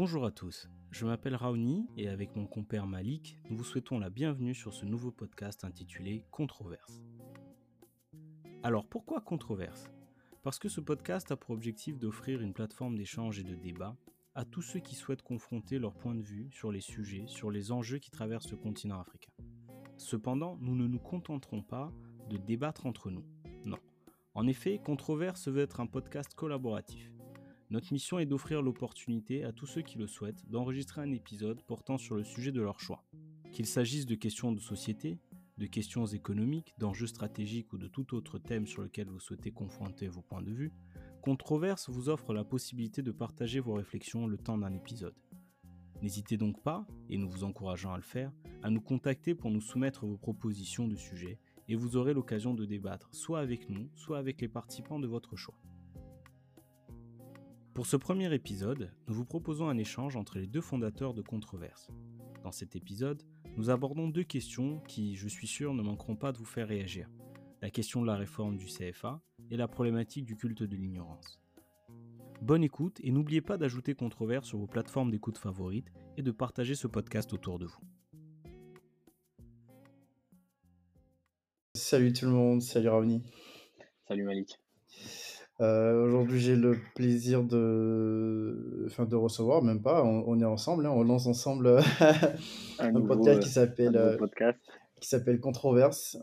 Bonjour à tous, je m'appelle Raoni et avec mon compère Malik, nous vous souhaitons la bienvenue sur ce nouveau podcast intitulé Controverse. Alors pourquoi Controverse? Parce que ce podcast a pour objectif d'offrir une plateforme d'échange et de débat à tous ceux qui souhaitent confronter leur point de vue sur les sujets, sur les enjeux qui traversent le continent africain. Cependant, nous ne nous contenterons pas de débattre entre nous. Non. En effet, Controverse veut être un podcast collaboratif. Notre mission est d'offrir l'opportunité à tous ceux qui le souhaitent d'enregistrer un épisode portant sur le sujet de leur choix. Qu'il s'agisse de questions de société, de questions économiques, d'enjeux stratégiques ou de tout autre thème sur lequel vous souhaitez confronter vos points de vue, Controverse vous offre la possibilité de partager vos réflexions le temps d'un épisode. N'hésitez donc pas, et nous vous encourageons à le faire, à nous contacter pour nous soumettre vos propositions de sujets et vous aurez l'occasion de débattre soit avec nous, soit avec les participants de votre choix. Pour ce premier épisode, nous vous proposons un échange entre les deux fondateurs de Controverse. Dans cet épisode, nous abordons deux questions qui, je suis sûr, ne manqueront pas de vous faire réagir. La question de la réforme du CFA et la problématique du culte de l'ignorance. Bonne écoute et n'oubliez pas d'ajouter Controverse sur vos plateformes d'écoute favorites et de partager ce podcast autour de vous. Salut tout le monde, salut Ravni. Salut Malik. Euh, aujourd'hui, j'ai le plaisir de, enfin, de recevoir, même pas, on, est ensemble, hein, on lance ensemble euh, un, podcast qui s'appelle qui s'appelle Controverse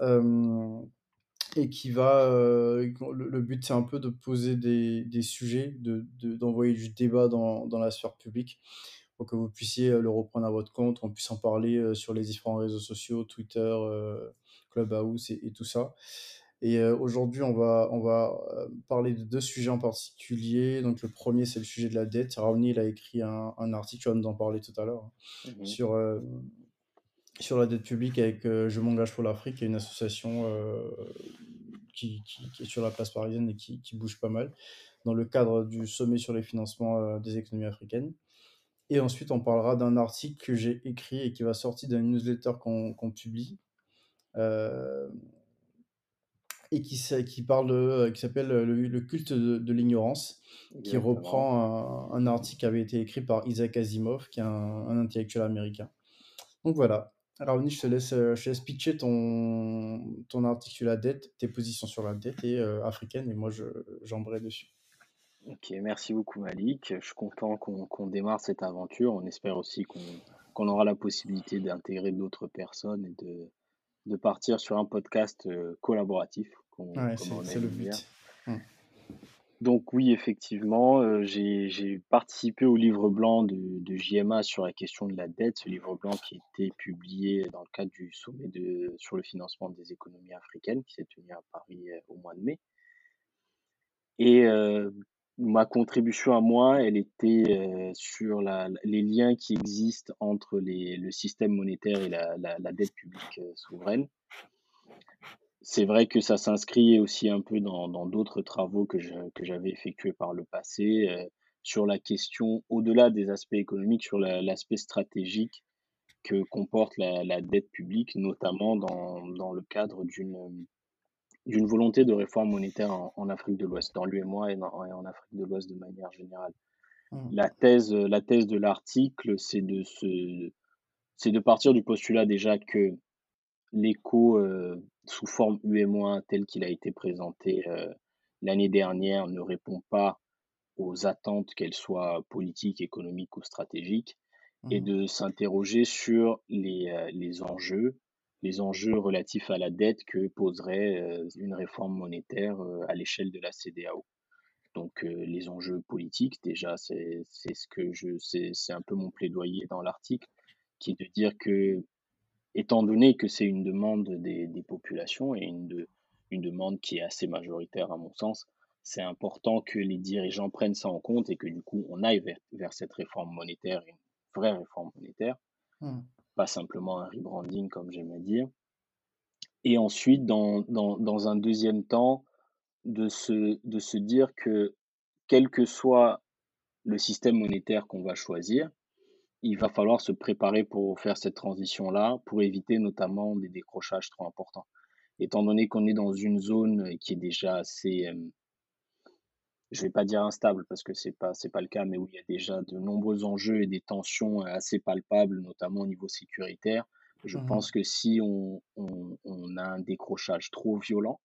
et qui va. le, but, c'est un peu de poser des, des sujets, d'envoyer de, d'envoyer du débat dans, dans, la sphère publique pour que vous puissiez le reprendre à votre compte, qu'on puisse en parler sur les différents réseaux sociaux, Twitter, Clubhouse et, et tout ça. Et aujourd'hui, on va, on va parler de deux sujets en particulier. Donc, le premier, c'est le sujet de la dette. Raoni, il a écrit un, un, article, tu vas nous en parler tout à l'heure, hein, mmh sur, sur la dette publique avec Je m'engage pour l'Afrique, qui est une association qui, qui, est sur la place parisienne et qui, qui, bouge pas mal, dans le cadre du sommet sur les financements des économies africaines. Et ensuite, on parlera d'un article que j'ai écrit et qui va sortir d'une newsletter qu'on publie. Euh, et qui, qui parle euh, qui s'appelle euh, le, culte de, l'ignorance, qui reprend un, article qui avait été écrit par Isaac Asimov, qui est un, intellectuel américain. Donc voilà. Alors, je te laisse, euh, je te laisse pitcher ton, ton article sur la dette, tes positions sur la dette et, africaine, et moi, j'embraye dessus. Ok, merci beaucoup Malik. Je suis content qu'on démarre cette aventure. On espère aussi qu'on aura la possibilité d'intégrer d'autres personnes et de, de partir sur un podcast euh, collaboratif. c'est le but. Hum. Donc oui, effectivement, euh, j'ai participé au livre blanc de, de, JMA sur la question de la dette, ce livre blanc qui a été publié dans le cadre du sommet de, sur le financement des économies africaines qui s'est tenu à Paris euh, au mois de mai. Et ma contribution à moi, elle était euh, sur la, les liens qui existent entre les, le système monétaire et la, la, la dette publique euh, souveraine. C'est vrai que ça s'inscrit aussi un peu dans d'autres travaux que j'avais effectués par le passé euh, sur la question, au-delà des aspects économiques, sur l'aspect stratégique que comporte la, dette publique, notamment dans, dans le cadre d'une d'une volonté de réforme monétaire en, Afrique de l'Ouest, dans l'UMOA et, et, en Afrique de l'Ouest de manière générale. Mmh. La, thèse, la thèse de l'article, c'est de, se, de partir du postulat déjà que l'écho euh, sous forme UMOA tel qu'il a été présenté euh, l'année dernière ne répond pas aux attentes, qu'elles soient politiques, économiques ou stratégiques, et mmh. de s'interroger sur les, euh, les enjeux les enjeux relatifs à la dette que poserait euh, une réforme monétaire euh, à l'échelle de la CDAO. Donc euh, les enjeux politiques, déjà, c'est ce que je, c'est un peu mon plaidoyer dans l'article, qui est de dire que, étant donné que c'est une demande des, des, populations et une, de, une demande qui est assez majoritaire à mon sens, c'est important que les dirigeants prennent ça en compte et que du coup on aille vers, vers cette réforme monétaire, une vraie réforme monétaire. Mmh pas simplement un rebranding comme j'aime à dire. Et ensuite, dans, dans, un deuxième temps, de se, de se dire que quel que soit le système monétaire qu'on va choisir, il va falloir se préparer pour faire cette transition-là, pour éviter notamment des décrochages trop importants. Étant donné qu'on est dans une zone qui est déjà assez, euh, je vais pas dire instable parce que c'est pas c'est pas le cas, mais où il y a déjà de nombreux enjeux et des tensions assez palpables, notamment au niveau sécuritaire. Je Mmh pense que si on, on, on a un décrochage trop violent,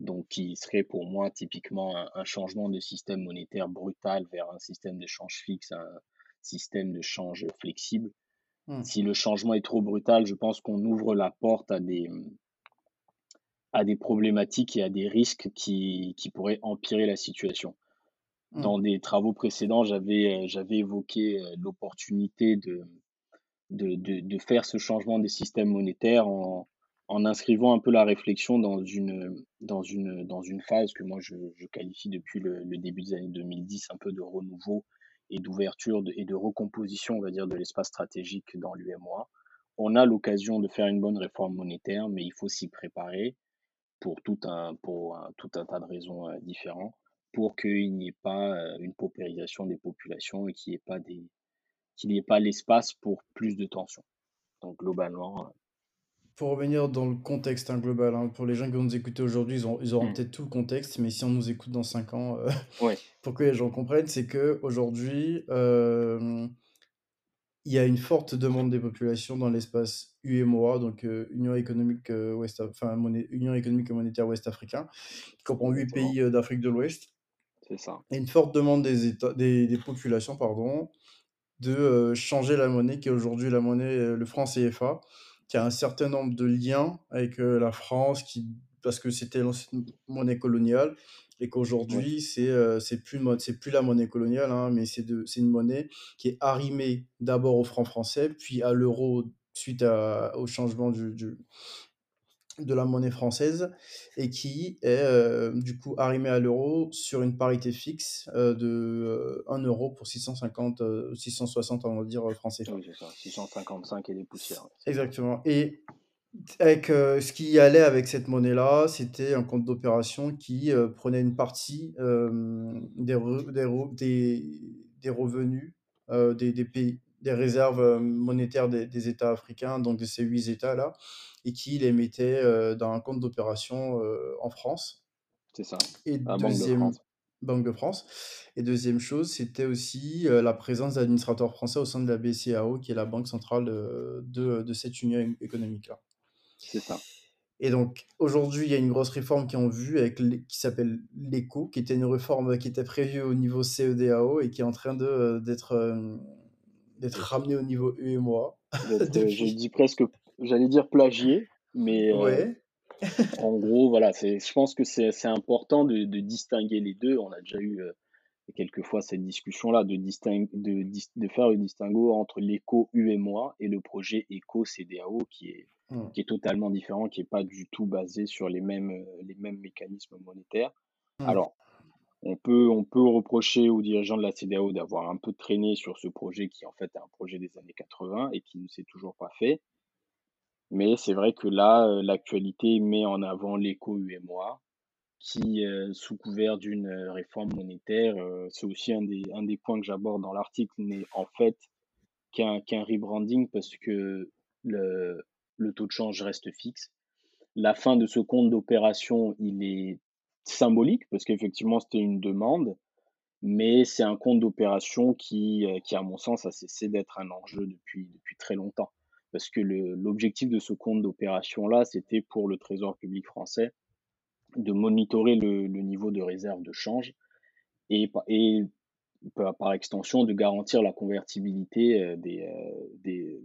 donc qui serait pour moi typiquement un, changement de système monétaire brutal vers un système de change fixe, un système de change flexible. mmh. Si le changement est trop brutal, je pense qu'on ouvre la porte à des, à des problématiques et à des risques qui, qui pourraient empirer la situation. Mmh. Dans des travaux précédents, j'avais, j'avais évoqué l'opportunité de, de, de, de, faire ce changement des systèmes monétaires en, en inscrivant un peu la réflexion dans une, dans une, dans une phase que moi je, je qualifie depuis le, le, début des années 2010 un peu de renouveau et d'ouverture et de recomposition, on va dire, de l'espace stratégique dans l'UMOA. On a l'occasion de faire une bonne réforme monétaire, mais il faut s'y préparer pour tout un, pour un, tout un tas de raisons euh, différentes pour qu'il n'y ait pas euh, une paupérisation des populations et qu'il n'y ait pas des qu'il n'y ait pas l'espace pour plus de tensions. Donc globalement, pour revenir dans le contexte hein, global, hein, pour les gens qui vont nous écouter aujourd'hui, ils, ils auront Mm. peut-être tout le contexte, mais si on nous écoute dans 5 ans, euh, Ouais, pour que les gens comprennent, c'est que aujourd'hui, euh, il y a une forte demande des populations dans l'espace UMOA, donc euh, Union économique euh, ouest, enfin monnaie- Union économique et monétaire ouest africain, qui comprend 8 exactement. pays euh, d'Afrique de l'Ouest, C'est ça. et une forte demande des États, des, des populations, pardon, de changer la monnaie qui est aujourd'hui la monnaie, le franc CFA, qui a un certain nombre de liens avec la France, qui, parce que c'était l'ancienne monnaie coloniale, et qu'aujourd'hui, c'est euh, c'est plus, la monnaie coloniale, hein, mais c'est une monnaie qui est arrimée d'abord au franc français, puis à l'euro suite à- au changement du, du- de la monnaie française, et qui est euh, du coup arrimée à l'euro sur une parité fixe euh, de euh, 1 euro pour 650, euh, 660, on va dire, francs CFA. oui, c'est ça. 655 et des poussières. ouais. Exactement. Et avec euh, ce qui allait avec cette monnaie-là, c'était un compte d'opération qui euh, prenait une partie euh, des, re- des, re- des, des revenus des, des pays, des réserves monétaires des, des États africains, donc de ces huit États-là, et qui les mettait dans un compte d'opération en France. C'est ça. Et La Banque de deuxième, France. Banque de France. Et deuxième chose, c'était aussi la présence d'administrateurs français au sein de la BCAO, qui est la banque centrale de, de cette union économique-là. C'est ça. Et donc, aujourd'hui, il y a une grosse réforme qui est en vue avec qui s'appelle l'ECO, qui était une réforme qui était prévue au niveau CEDAO et qui est en train de, euh, d'être, euh, d'être ramenée au niveau UEMOA D'être, euh, je depuis. dis presque, j'allais dire plagié, mais euh, en gros, voilà, c'est, je pense que c'est, c'est important de, de distinguer les deux. On a déjà eu euh, quelquefois cette discussion-là, de, de, de faire le distinguo entre l'éco UMOA et le projet éco CDAO qui est, Mm. qui est totalement différent, qui n'est pas du tout basé sur les mêmes, euh, les mêmes mécanismes monétaires. Mm. Alors, on peut, on peut reprocher aux dirigeants de la CDAO d'avoir un peu traîné sur ce projet qui en fait est un projet des années 80 et qui ne s'est toujours pas fait. Mais c'est vrai que là, euh, l'actualité met en avant l'éco-UMOA qui, euh, sous couvert d'une réforme monétaire, euh, c'est aussi un des, un des points que j'aborde dans l'article, n'est en fait qu'un qu'un rebranding parce que le, le taux de change reste fixe. La fin de ce compte d'opération, il est symbolique parce qu'effectivement, c'était une demande, mais c'est un compte d'opération qui, euh, qui, à mon sens, a cessé d'être un enjeu depuis, depuis très longtemps. Parce que l'objectif de ce compte d'opération-là, c'était pour le Trésor public français de monitorer le, le niveau de réserve de change et, et par, par extension de garantir la convertibilité euh, des, euh, des,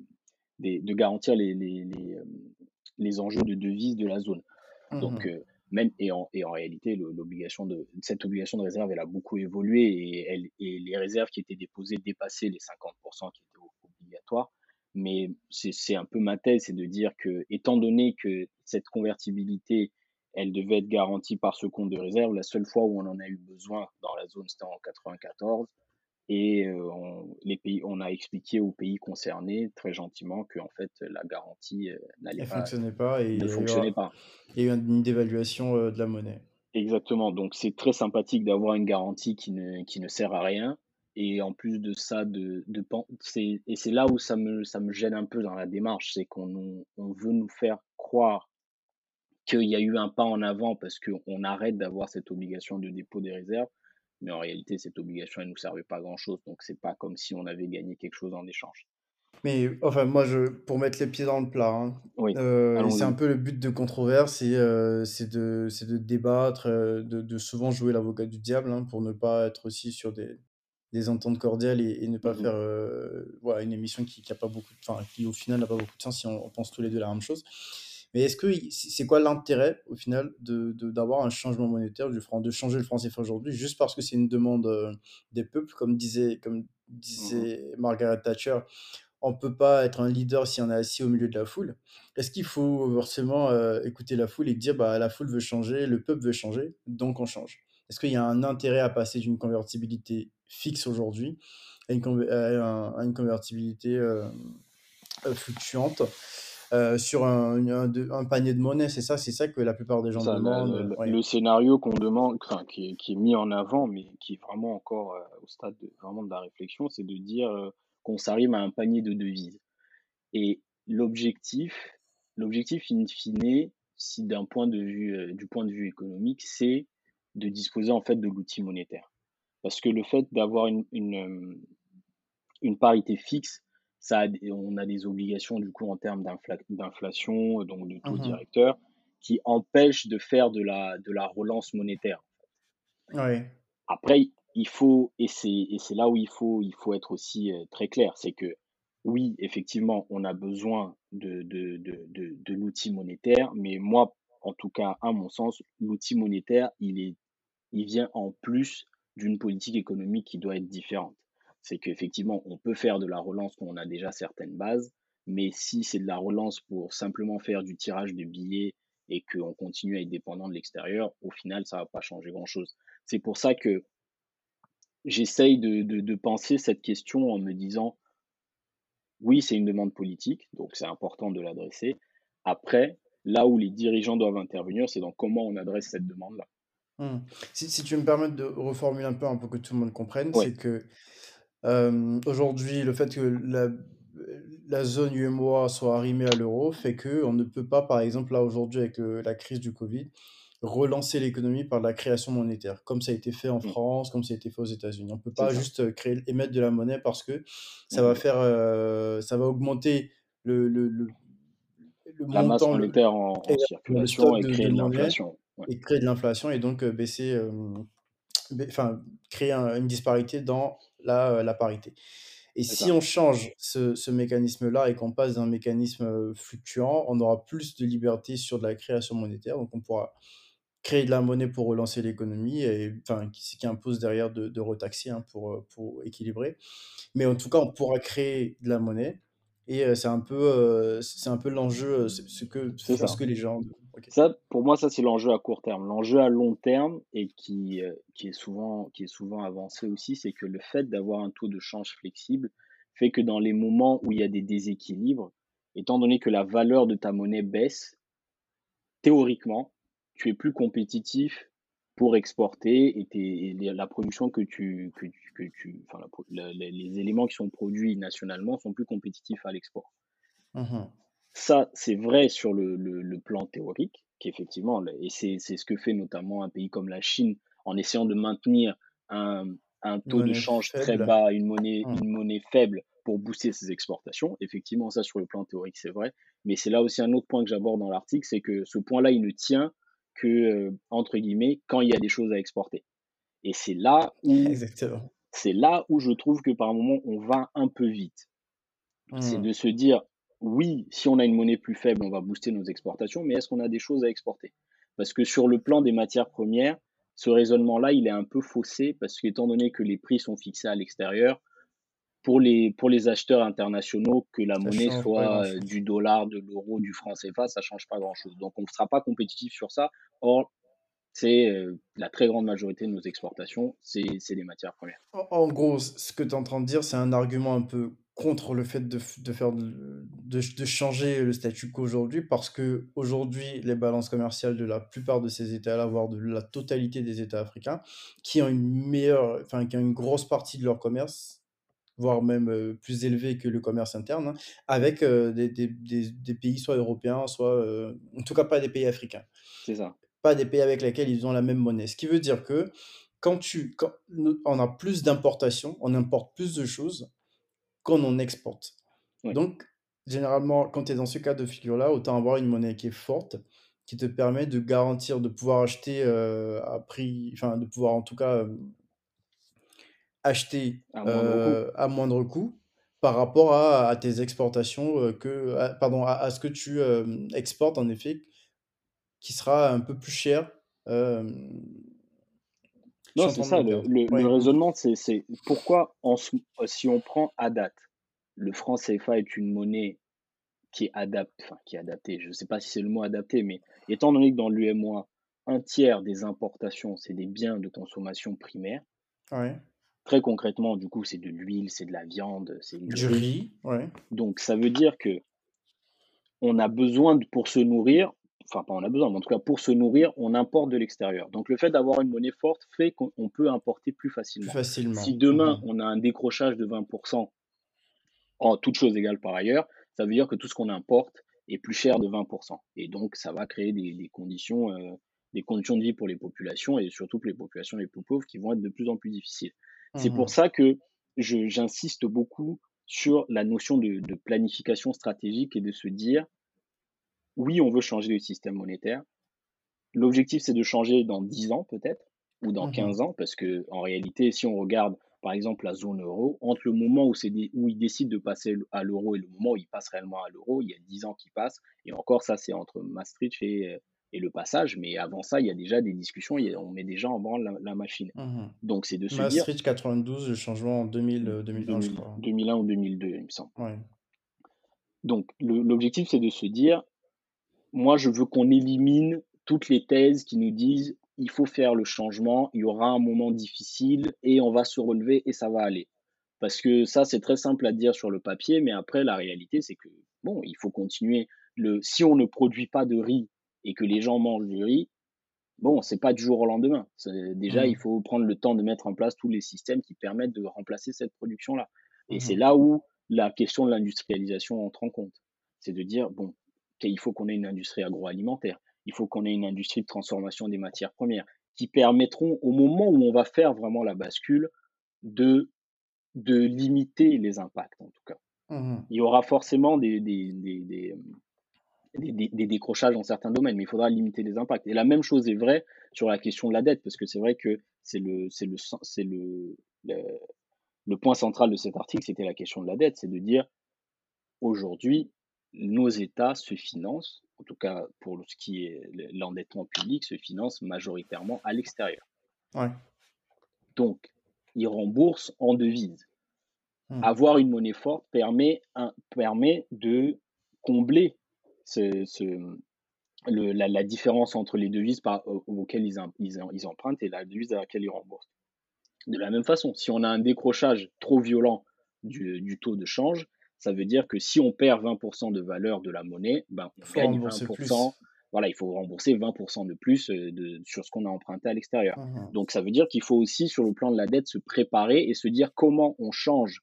des- de garantir les, les, les, euh, les enjeux de devise de la zone. Donc, Mhm. euh, même, et en, et en réalité, l'obligation de, cette obligation de réserve, elle a beaucoup évolué et, elle, et les réserves qui étaient déposées dépassaient les 50% qui étaient obligatoires. Mais c'est c'est un peu ma thèse, c'est de dire que, étant donné que cette convertibilité, elle devait être garantie par ce compte de réserve, la seule fois où on en a eu besoin dans la zone, c'était en 94. Et on, les pays, on a expliqué aux pays concernés très gentiment que en fait la garantie n'allait pas, fonctionnait pas et il ne fonctionnait pas. il y a eu une dévaluation de la monnaie. Exactement. Donc c'est très sympathique d'avoir une garantie qui ne, qui ne sert à rien. Et en plus de ça, de, de c'est, et c'est là où ça me, ça me gêne un peu dans la démarche, c'est qu'on on veut nous faire croire qu'il y a eu un pas en avant parce qu'on arrête d'avoir cette obligation de dépôt des réserves. Mais en réalité, cette obligation, elle ne nous servait pas à grand-chose. Donc, c'est pas comme si on avait gagné quelque chose en échange. Mais enfin, moi, je, pour mettre les pieds dans le plat, hein, euh, c'est un peu le but de controverse, c'est euh, c'est de, de débattre, euh, de, de souvent jouer l'avocat du diable, hein, pour ne pas être aussi sur des, des ententes cordiales et, ne pas mmh faire voilà, une émission qui, qui, a pas beaucoup, enfin, qui au final n'a pas beaucoup de sens si on, pense tous les deux la même chose. Mais est-ce que c'est quoi l'intérêt au final de d'avoir un changement monétaire du franc, de changer le franc CFA aujourd'hui, juste parce que c'est une demande des peuples, comme disait, comme mmh. Disait Margaret Thatcher, on ne peut pas être un leader si on est assis au milieu de la foule. Est-ce qu'il faut forcément euh, écouter la foule et dire bah, la foule veut changer, le peuple veut changer, donc on change? Est-ce qu'il y a un intérêt à passer d'une convertibilité fixe aujourd'hui à, une, convertibilité euh, euh, sur un, panier de monnaie C'est ça, c'est ça que la plupart des gens demandent. Le, scénario qu'on demande, qui, est, mis en avant, mais qui est vraiment encore au stade de, vraiment de la réflexion, c'est de dire qu'on s'arrive à un panier de devises. Et l'objectif, l'objectif in fine, si d'un point de vue, euh, du point de vue économique, c'est de disposer en fait de l'outil monétaire. Parce que le fait d'avoir une, une, euh, une, parité fixe, ça on a des obligations du coup en termes d'inflation, donc de taux mmh directeur, qui empêchent de faire de la, de la relance monétaire. Après, il faut, et c'est là où il faut, il faut être aussi euh, très clair, c'est que oui, effectivement, on a besoin de, de, de, de, l'outil monétaire, mais moi, en tout cas, à mon sens, l'outil monétaire, il, est, il vient en plus d'une politique économique qui doit être différente. C'est qu'effectivement, on peut faire de la relance quand on a déjà certaines bases, mais si c'est de la relance pour simplement faire du tirage de billets et qu'on continue à être dépendant de l'extérieur, au final, ça ne va pas changer grand-chose. C'est pour ça que j'essaye de, de, penser cette question en me disant, oui, c'est une demande politique, donc c'est important de l'adresser. Après, là où les dirigeants doivent intervenir, c'est dans comment on adresse cette demande-là. Mmh. Si, si, tu me permets de reformuler un peu, un peu que tout le monde comprenne, c'est que euh, aujourd'hui, le fait que la, la zone UMOA soit arrimée à l'euro fait qu'on ne peut pas, par exemple, là aujourd'hui avec la crise du Covid, relancer l'économie par la création monétaire, comme ça a été fait en mmh. France, comme ça a été fait aux États-Unis. On ne peut pas juste euh, créer, émettre de la monnaie parce que ça va mmh. faire, euh, ça va augmenter le, le, le, la masse monétaire en, circulation et créer de, l'inflation. Et créer de l'inflation et donc euh, baisser, enfin, créer une disparité dans la, la parité. Et si on change ce, ce mécanisme-là et qu'on passe d'un mécanisme fluctuant, on aura plus de liberté sur de la création monétaire. Donc on pourra créer de la monnaie pour relancer l'économie, et enfin, qui, qui impose derrière de, de retaxer hein, pour, euh, pour équilibrer. Mais en tout cas, on pourra créer de la monnaie, et euh, c'est un peu, euh, c'est un peu l'enjeu, ce que, ce que les gens. Ça, pour moi, ça c'est l'enjeu à court terme. L'enjeu à long terme et qui, qui est souvent, qui est souvent avancé aussi, c'est que le fait d'avoir un taux de change flexible fait que dans les moments où il y a des déséquilibres, étant donné que la valeur de ta monnaie baisse, théoriquement, tu es plus compétitif pour exporter et, la production que tu, que, que tu enfin, les éléments qui sont produits nationalement sont plus compétitifs à l'export. Mmh Ça, c'est vrai sur le, le, plan théorique, qu'effectivement, et c'est ce que fait notamment un pays comme la Chine en essayant de maintenir un, un taux de change très bas, une monnaie, mmh. une monnaie faible pour booster ses exportations. Effectivement, ça sur le plan théorique, c'est vrai. Mais c'est là aussi un autre point que j'aborde dans l'article, c'est que ce point-là, il ne tient que, euh, entre guillemets, quand il y a des choses à exporter. Et c'est là où, c'est là où je trouve que par moment, on va un peu vite. C'est mmh. de se dire, oui, si on a une monnaie plus faible, on va booster nos exportations, mais est-ce qu'on a des choses à exporter? Parce que sur le plan des matières premières, ce raisonnement-là, il est un peu faussé parce qu'étant donné que les prix sont fixés à l'extérieur, pour les, pour les acheteurs internationaux, que la monnaie soit euh, du dollar, de l'euro, du franc CFA, ça change pas grand-chose. Donc on ne sera pas compétitif sur ça. Or, c'est euh, la très grande majorité de nos exportations, c'est des matières premières. En gros, ce que tu es en train de dire, c'est un argument un peu contre le fait de, de faire de, de, changer le statu quo aujourd'hui parce que aujourd'hui les balances commerciales de la plupart de ces États-là, voire de la totalité des États africains, qui ont une meilleure, enfin qui ont une grosse partie de leur commerce voire même plus élevé que le commerce interne, hein, avec des, des, des, pays soit européens, soit en tout cas pas des pays africains. C'est ça. Pas des pays avec lesquels ils ont la même monnaie. Ce qui veut dire que quand tu, quand on a plus d'importations, on importe plus de choses qu'on en exporte. Donc, généralement, quand tu es dans ce cas de figure-là, autant avoir une monnaie qui est forte, qui te permet de garantir, de pouvoir acheter euh, à prix, enfin, de pouvoir en tout cas euh, acheter à moindre, coût par rapport à, tes exportations, que, pardon, à, ce que tu exportes en effet, qui sera un peu plus cher. Non, c'est ça, le, raisonnement, c'est pourquoi si on prend à date, le franc CFA est une monnaie qui est adaptée, enfin qui est adaptée, je ne sais pas si c'est le mot adapté, mais étant donné que dans l'UMOA, un tiers des importations, c'est des biens de consommation primaire, Très concrètement, du coup, c'est de l'huile, c'est de la viande, c'est du riz. Ouais. Donc, ça veut dire que on a besoin, de, pour se nourrir, enfin, pas on a besoin, mais en tout cas, pour se nourrir, on importe de l'extérieur. Donc, le fait d'avoir une monnaie forte fait qu'on peut importer plus facilement. facilement. Si demain, on a un décrochage de 20%, en toutes choses égales par ailleurs, ça veut dire que tout ce qu'on importe est plus cher de 20%. Et donc, ça va créer des, conditions, euh, des conditions de vie pour les populations et surtout pour les populations les plus pauvres qui vont être de plus en plus difficiles. C'est pour mmh ça que j'insiste beaucoup sur la notion de, planification stratégique et de se dire, oui, on veut changer le système monétaire. L'objectif, c'est de changer dans 10 ans peut-être, ou dans 15 mmh ans, parce que en réalité, si on regarde par exemple la zone euro, entre le moment où, où ils décident de passer à l'euro et le moment où ils passent réellement à l'euro, il y a 10 ans qui passent. Et encore, ça, c'est entre Maastricht et, et le passage. Mais avant ça, il y a déjà des discussions, on met déjà en branle la, machine. Mmh Donc c'est de se Maastricht 92, le changement en 2000, 2001, 2001 ou 2002, il me semble. Donc l'objectif, c'est de se dire, moi, je veux qu'on élimine toutes les thèses qui nous disent il faut faire le changement, il y aura un moment difficile et on va se relever et ça va aller. Parce que ça, c'est très simple à dire sur le papier, mais après, la réalité, c'est que, bon, il faut continuer. Le, si on ne produit pas de riz et que les gens mangent du riz, bon, c'est pas du jour au lendemain. Déjà, mmh. il faut prendre le temps de mettre en place tous les systèmes qui permettent de remplacer cette production-là. Et c'est mmh. là où la question de l'industrialisation entre en compte. C'est de dire, bon, il faut qu'on ait une industrie agroalimentaire, il faut qu'on ait une industrie de transformation des matières premières qui permettront, au moment où on va faire vraiment la bascule, de, de limiter les impacts, en tout cas. Mmh il y aura forcément des, des, des, des, décrochages dans certains domaines, mais il faudra limiter les impacts. Et la même chose est vraie sur la question de la dette, parce que c'est vrai que c'est le, c'est le, c'est le, le, point central de cet article, c'était la question de la dette, c'est de dire aujourd'hui, nos États se financent, en tout cas pour ce qui est l'endettement public, se financent majoritairement à l'extérieur. Donc, ils remboursent en devises. Mmh. Avoir une monnaie forte permet, un, permet de combler ce, le, la, différence entre les devises par, auxquelles ils, ils, ils, empruntent et la devise à laquelle ils remboursent. De la même façon, si on a un décrochage trop violent du, du taux de change, ça veut dire que si on perd 20% de valeur de la monnaie, ben on gagne 20%. Voilà, il faut rembourser 20% de plus euh, de, sur ce qu'on a emprunté à l'extérieur. Mmh Donc ça veut dire qu'il faut aussi, sur le plan de la dette, se préparer et se dire comment on change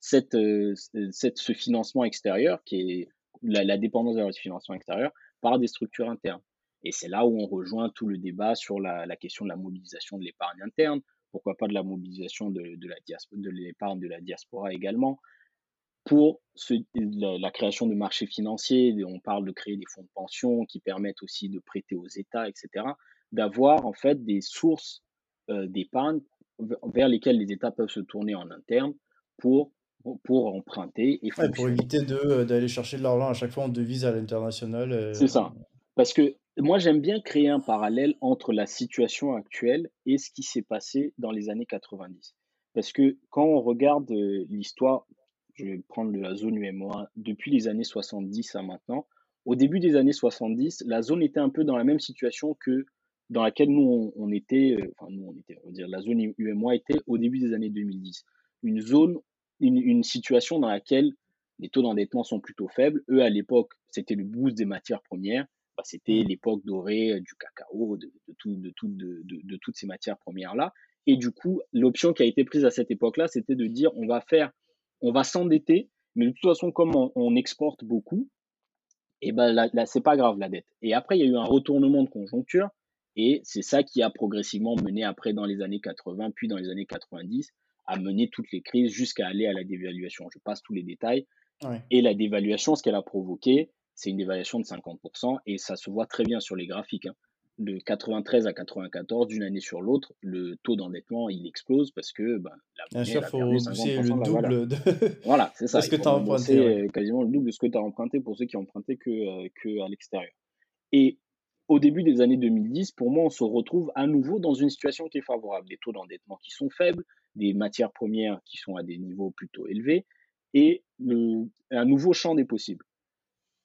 cette, euh, cette, ce financement extérieur qui est la, dépendance de la financement extérieur par des structures internes. Et c'est là où on rejoint tout le débat sur la, question de la mobilisation de l'épargne interne, pourquoi pas de la mobilisation de, de l'épargne de, de la diaspora également, pour la, création de marchés financiers, on parle de créer des fonds de pension qui permettent aussi de prêter aux États, etc., d'avoir en fait des sources euh, d'épargne vers lesquelles les États peuvent se tourner en interne pour pour emprunter et pour éviter euh, d'aller chercher de l'argent à chaque fois en devise à l'international. Euh, c'est ça. Parce que moi, j'aime bien créer un parallèle entre la situation actuelle et ce qui s'est passé dans les années 90. Parce que quand on regarde l'histoire, je vais prendre la zone UMOA, depuis les années 70 à maintenant, au début des années 70, la zone était un peu dans la même situation que dans laquelle nous, on, était, enfin, nous, on était, on va dire, la zone UMOA était au début des années 2010. Une zone une, situation dans laquelle les taux d'endettement sont plutôt faibles. Eux, à l'époque, c'était le boost des matières premières. Bah, c'était mmh. l'époque dorée euh, du cacao, de, tout, de, tout, de, de, toutes ces matières premières-là. Et du coup, l'option qui a été prise à cette époque-là, c'était de dire on va faire, on va s'endetter, mais de toute façon, comme on, exporte beaucoup, et eh ben là, là c'est pas grave la dette. Et après, il y a eu un retournement de conjoncture Et c'est ça qui a progressivement mené après dans les années 80, puis dans les années 90, à mener toutes les crises jusqu'à aller à la dévaluation. Je passe tous les détails. Et la dévaluation, ce qu'elle a provoqué, c'est une dévaluation de 50%, et ça se voit très bien sur les graphiques. Hein. De 93 à 94, d'une année sur l'autre, le taux d'endettement, il explose parce que bah, la Bien sûr, il faut le double de... Voilà, c'est ça. ce que tu as emprunté. Euh, quasiment le double de ce que tu as emprunté pour ceux qui ont emprunté que, euh, que à l'extérieur. Et au début des années 2010, pour moi, on se retrouve à nouveau dans une situation qui est favorable. Des taux d'endettement qui sont faibles, des matières premières qui sont à des niveaux plutôt élevés, et un nouveau champ des possibles.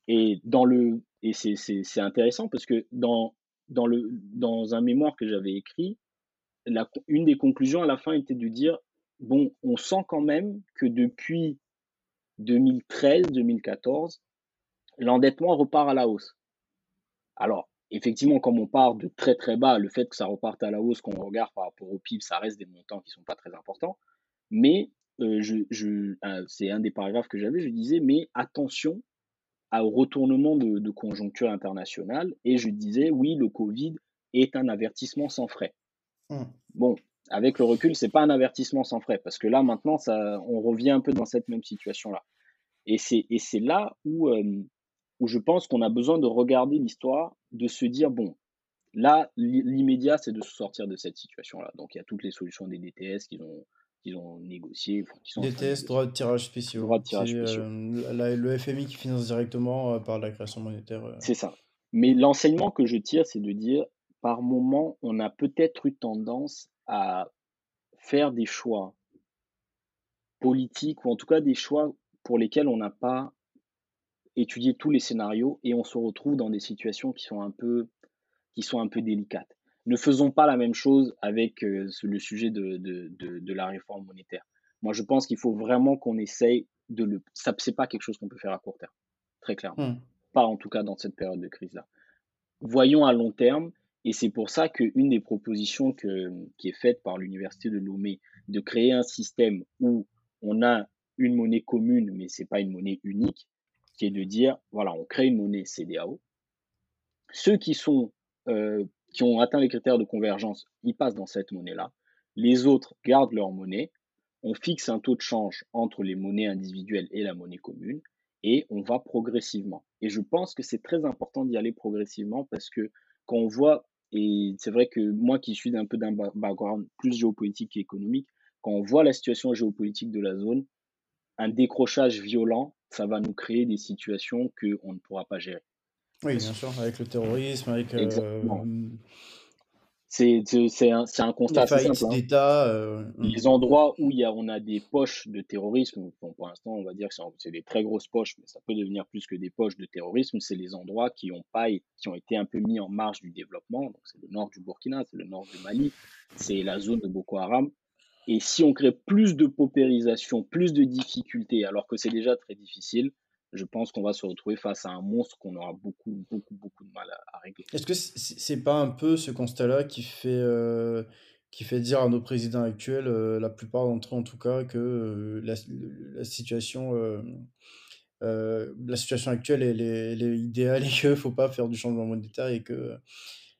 Et, dans le, et c'est intéressant parce que dans, dans, le, dans un mémoire que j'avais écrit, une des conclusions à la fin était de dire, bon, on sent quand même que depuis 2013-2014, l'endettement repart à la hausse. Alors, effectivement, comme on part de très très bas, le fait que ça reparte à la hausse, qu'on regarde par rapport au PIB, ça reste des montants qui ne sont pas très importants. Mais euh, c'est un des paragraphes que j'avais, je disais, mais attention au retournement de, conjoncture internationale. Et je disais, oui, le Covid est un avertissement sans frais. Mmh. Bon, avec le recul, c'est pas un avertissement sans frais, parce que là, maintenant, ça, on revient un peu dans cette même situation-là. Et c'est, et c'est là où, euh, où je pense qu'on a besoin de regarder l'histoire, de se dire, bon, là, l'immédiat, c'est de se sortir de cette situation-là. Donc, il y a toutes les solutions des DTS qu'ils ont, qu'ils ont négocié. DTS, droit de tirage spéciaux. Droit de tirage spéciaux. Euh, le FMI qui finance directement euh, par la création monétaire. Euh. C'est ça. Mais l'enseignement que je tire, c'est de dire, par moment, on a peut-être eu tendance à faire des choix politiques, ou en tout cas des choix pour lesquels on n'a pas étudié tous les scénarios, et on se retrouve dans des situations qui sont un peu, qui sont un peu délicates ne faisons pas la même chose avec euh, le sujet de, de, de, la réforme monétaire. Moi, je pense qu'il faut vraiment qu'on essaye de le. Ça, c'est pas quelque chose qu'on peut faire à court terme, très clairement. Hmm. Pas en tout cas dans cette période de crise-là. Voyons à long terme, et c'est pour ça qu'une des propositions que, qui est faite par l'université de Lomé de créer un système où on a une monnaie commune, mais c'est pas une monnaie unique, qui est de dire voilà, on crée une monnaie CDAO. Ceux qui sont euh, qui ont atteint les critères de convergence, ils passent dans cette monnaie-là. Les autres gardent leur monnaie. On fixe un taux de change entre les monnaies individuelles et la monnaie commune et on va progressivement. Et je pense que c'est très important d'y aller progressivement parce que quand on voit, et c'est vrai que moi qui suis un peu d'un background plus géopolitique qu'économique, quand on voit la situation géopolitique de la zone, un décrochage violent, ça va nous créer des situations qu'on ne pourra pas gérer. Oui, bien sûr, avec le terrorisme, avec. Euh, c'est un, un, constat simple. Hein. Euh, hmm. Les endroits où y a, on a des poches de terrorisme, pour l'instant, on va dire que c'est des très grosses poches, mais ça peut devenir plus que des poches de terrorisme. C'est les endroits qui ont, pas, qui ont été un peu mis en marge du développement. C'est le nord du Burkina, c'est le nord du Mali, c'est la zone de Boko Haram. Et si on crée plus de paupérisation, plus de difficultés, alors que c'est déjà très difficile, je pense qu'on va se retrouver face à un monstre qu'on aura beaucoup, beaucoup, beaucoup de mal à, régler. Est-ce que c'est pas un peu ce constat-là qui fait, euh, qui fait dire à nos présidents actuels, euh, la plupart d'entre eux en tout cas, que euh, la, situation, la situation actuelle elle est, idéale et qu'il ne faut pas faire du changement monétaire et que.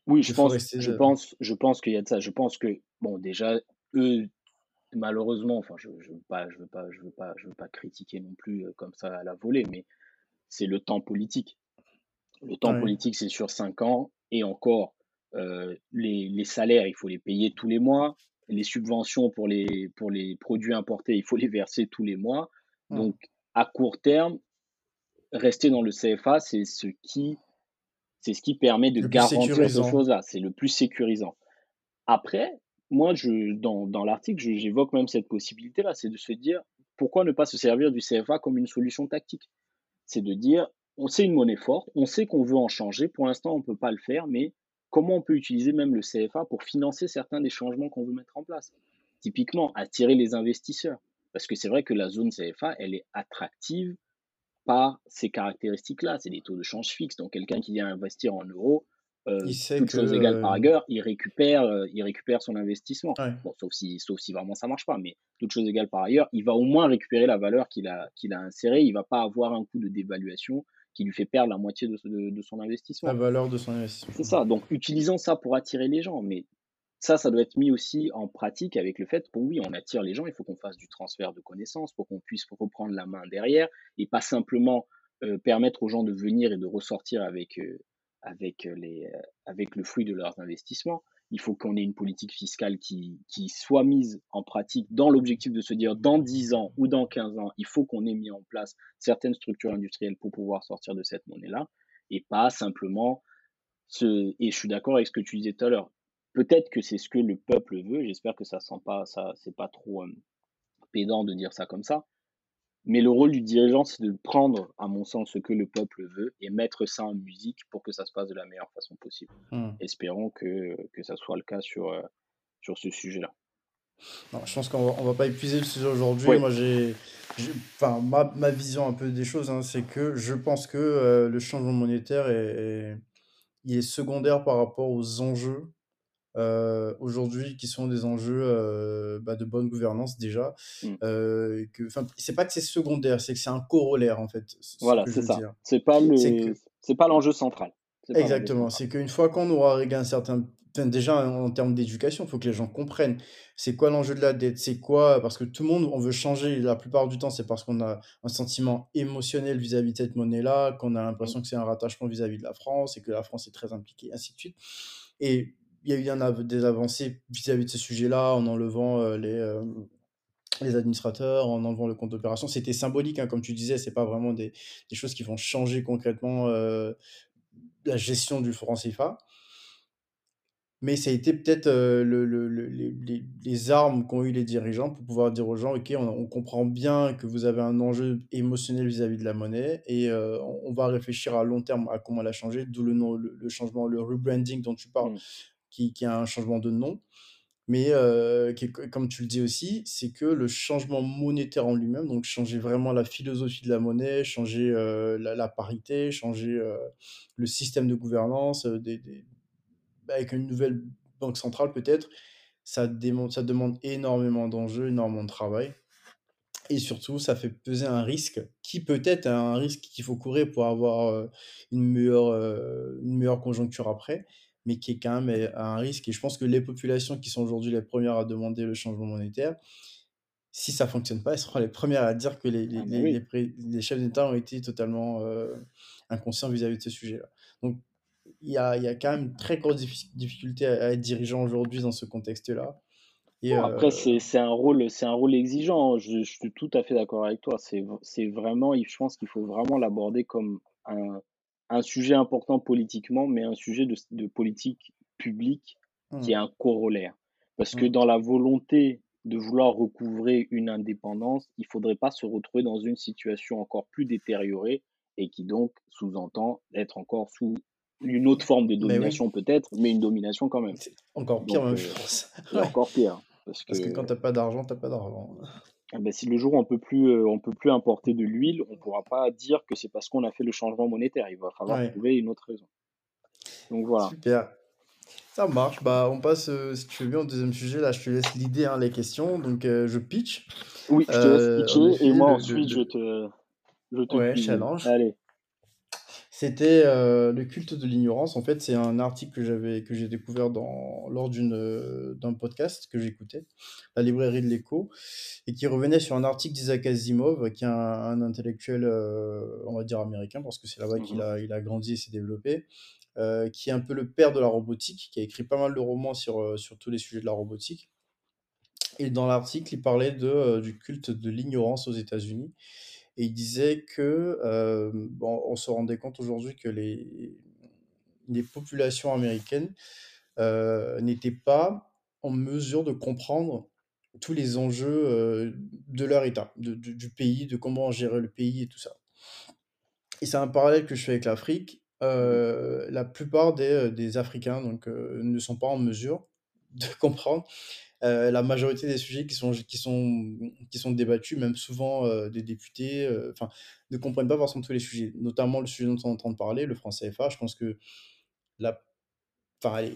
Oui, je pense, je pense, je pense qu'il y a de ça. Je pense que, bon, déjà, eux, malheureusement, enfin, je ne veux, pas, je veux, pas, je veux, pas, je veux pas critiquer non plus euh, comme ça à la volée, mais c'est le temps politique. Le temps politique, c'est sur cinq ans, et encore, euh, les, les, salaires, il faut les payer tous les mois. Les subventions pour les, pour les produits importés, il faut les verser tous les mois. Donc, à court terme, rester dans le CFA, c'est ce qui, c'est ce qui permet de garantir ces choses-là. C'est le plus sécurisant. Après, moi, je, dans, dans l'article, j'évoque même cette possibilité-là, c'est de se dire pourquoi ne pas se servir du CFA comme une solution tactique? C'est de dire on sait une monnaie forte, on sait qu'on veut en changer, pour l'instant on ne peut pas le faire, mais comment on peut utiliser même le CFA pour financer certains des changements qu'on veut mettre en place? Typiquement, attirer les investisseurs. Parce que c'est vrai que la zone CFA, elle est attractive par ces caractéristiques-là. C'est des taux de change fixes. Donc quelqu'un qui vient investir en euros, euh, toutes choses égales par ailleurs, il récupère, euh, il récupère son investissement. Bon, sauf si, sauf si vraiment ça marche pas, mais toutes choses égales par ailleurs, il va au moins récupérer la valeur qu'il a, qu'il a insérée. Il va pas avoir un coût de dévaluation qui lui fait perdre la moitié de, de, son investissement. La valeur de son investissement. C'est ça. Donc, utilisons ça pour attirer les gens. Mais ça, ça doit être mis aussi en pratique avec le fait que oui, on attire les gens, il faut qu'on fasse du transfert de connaissances pour qu'on puisse reprendre la main derrière et pas simplement euh, permettre aux gens de venir et de ressortir avec, euh, avec, les, avec le fruit de leurs investissements il faut qu'on ait une politique fiscale qui, soit mise en pratique dans l'objectif de se dire dans 10 ans ou dans 15 ans, il faut qu'on ait mis en place certaines structures industrielles pour pouvoir sortir de cette monnaie-là et pas simplement ce. Et je suis d'accord avec ce que tu disais tout à l'heure. Peut-être que c'est ce que le peuple veut. J'espère que ça sent pas, ça, c'est pas trop euh, pédant de dire ça comme ça. Mais le rôle du dirigeant, c'est de prendre, à mon sens, ce que le peuple veut et mettre ça en musique pour que ça se passe de la meilleure façon possible. Mmh. Espérons que, que ça soit le cas sur, euh, sur ce sujet-là. je pense qu'on on va pas épuiser le sujet aujourd'hui. Moi, j'ai, enfin, ma, ma, vision un peu des choses, hein, c'est que je pense que euh, le changement monétaire est, il est secondaire par rapport aux enjeux aujourd'hui qui sont des enjeux euh, bah, de bonne gouvernance déjà. Mmh. Euh, que, c'est pas que c'est secondaire, c'est que c'est un corollaire en fait. Voilà, c'est ça. C'est pas le, c'est pas l'enjeu central. Exactement. C'est qu'une fois qu'on aura réglé un certain déjà en termes d'éducation, il faut que les gens comprennent c'est quoi l'enjeu de la dette, c'est quoi, parce que tout le monde, on veut changer, la plupart du temps, c'est parce qu'on a un sentiment émotionnel vis-à-vis de cette monnaie-là, qu'on a l'impression mmh. que c'est un rattachement vis-à-vis -vis de la France et que la France est très impliquée, ainsi de suite. Et il y a eu des avancées vis-à-vis de ce sujet-là en enlevant euh, les, euh, les administrateurs, en enlevant le compte d'opération. C'était symbolique, hein, comme tu disais, c'est pas vraiment des, choses qui vont changer concrètement euh, la gestion du franc CFA. Mais ça a été peut-être le, le, les, les, armes qu'ont eu les dirigeants pour pouvoir dire aux gens, OK, on, comprend bien que vous avez un enjeu émotionnel vis-à-vis de la monnaie et on, va réfléchir à long terme à comment la changer, d'où le, nom, le, changement, le rebranding dont tu parles. Mmh qui, a un changement de nom. Mais euh, comme tu le dis aussi, c'est que le changement monétaire en lui-même, donc changer vraiment la philosophie de la monnaie, changer la, parité, changer le système de gouvernance, des, avec une nouvelle banque centrale peut-être, ça, demande énormément d'enjeux, énormément de travail. Et surtout, ça fait peser un risque qui peut être un risque qu'il faut courir pour avoir une meilleure conjoncture après mais qui est quand même un risque. Et je pense que les populations qui sont aujourd'hui les premières à demander le changement monétaire, si ça ne fonctionne pas, elles seront les premières à dire que les, ah, les, les, chefs d'État ont été totalement euh, inconscients vis-à-vis de ce sujet-là. Donc, il y a, y a, quand même une très grosse difficulté à, être dirigeant aujourd'hui dans ce contexte-là. Après, euh, c'est un, rôle, un rôle exigeant. Je, je, suis tout à fait d'accord avec toi. C'est vraiment, je pense qu'il faut vraiment l'aborder comme un, un sujet important politiquement, mais un sujet de, de politique publique qui est mmh. un corollaire. Parce que mmh. dans la volonté de vouloir recouvrer une indépendance, il ne faudrait pas se retrouver dans une situation encore plus détériorée et qui donc sous-entend être encore sous une autre forme de domination peut-être, mais une domination quand même. Encore pire, même, je pense. Encore pire. Parce que, parce que quand tu n'as pas d'argent, tu n'as pas d'argent. Ben, si le jour où on peut plus, euh, on peut plus importer de l'huile, on ne pourra pas dire que c'est parce qu'on a fait le changement monétaire. Il va falloir trouver une autre raison. Donc voilà. Super. Ça marche. Bah, on passe, euh, si tu veux bien, au deuxième sujet. Là, je te laisse l'idée, hein, les questions. Donc, euh, je pitch. Oui, je te laisse pitcher et moi, ensuite, je te, je te ouais, challenge. Allez. C'était euh, le culte de l'ignorance. En fait, c'est un article que j'avais que j'ai découvert dans, lors d'une euh, d'un podcast que j'écoutais, la librairie de l'écho, et qui revenait sur un article d'Isaac Asimov, qui est un, intellectuel, euh, on va dire américain, parce que c'est là-bas qu'il mmh a, il a grandi et s'est développé, qui est un peu le père de la robotique, qui a écrit pas mal de romans sur, sur tous les sujets de la robotique. Et dans l'article, il parlait de, du culte de l'ignorance aux États-Unis et il disait que euh, bon, on se rendait compte aujourd'hui que les, les populations américaines euh, n'étaient pas en mesure de comprendre tous les enjeux euh, de leur État, de, du pays, de comment gérer le pays et tout ça. Et c'est un parallèle que je fais avec l'Afrique. la plupart des, des Africains donc, ne sont pas en mesure de comprendre euh, la majorité des sujets qui sont, qui sont, qui sont débattus, même souvent euh, des députés, euh, enfin, ne comprennent pas forcément tous les sujets, notamment le sujet dont on est en train de parler, le franc CFA. Je pense que la Enfin,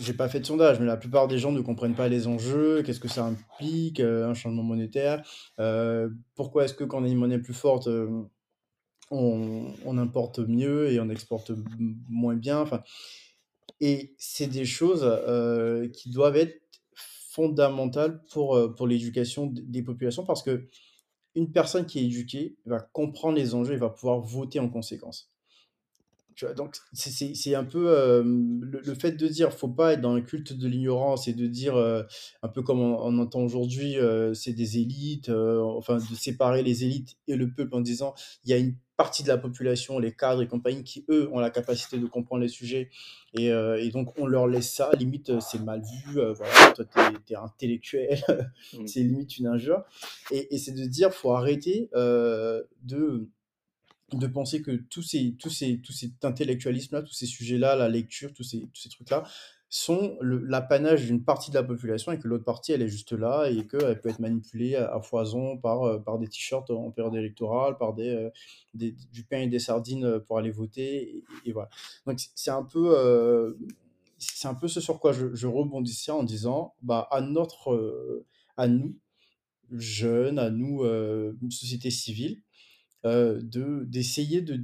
j'ai pas fait de sondage, mais la plupart des gens ne comprennent pas les enjeux, qu'est-ce que ça implique, un changement monétaire, pourquoi est-ce que quand on a une monnaie plus forte, on, importe mieux et on exporte moins bien. Enfin, et c'est des choses qui doivent être fondamentales pour, euh, pour l'éducation des populations parce que une personne qui est éduquée va comprendre les enjeux et va pouvoir voter en conséquence. Donc, c'est un peu le, fait de dire faut pas être dans le culte de l'ignorance et de dire, un peu comme on, entend aujourd'hui, c'est des élites, enfin, de séparer les élites et le peuple en disant il y a une partie de la population, les cadres et compagnie, qui eux ont la capacité de comprendre les sujets et, donc on leur laisse ça, limite c'est mal vu, voilà, toi t'es es intellectuel, mmh. c'est limite une injure. Et, et c'est de dire faut arrêter de de penser que tous ces, tous ces, tout cet intellectualisme-là, tous ces sujets-là, la lecture, tous ces, tous ces trucs-là, sont l'apanage d'une partie de la population et que l'autre partie, elle est juste là et qu'elle peut être manipulée à, foison par, euh, par des t-shirts en période électorale, par des, euh, des, du pain et des sardines pour aller voter. Et, voilà. Donc c'est un peu... Euh, c'est un peu ce sur quoi je, je rebondissais en disant, bah, à notre, à nous, jeunes, à nous, société civile, euh, de d'essayer de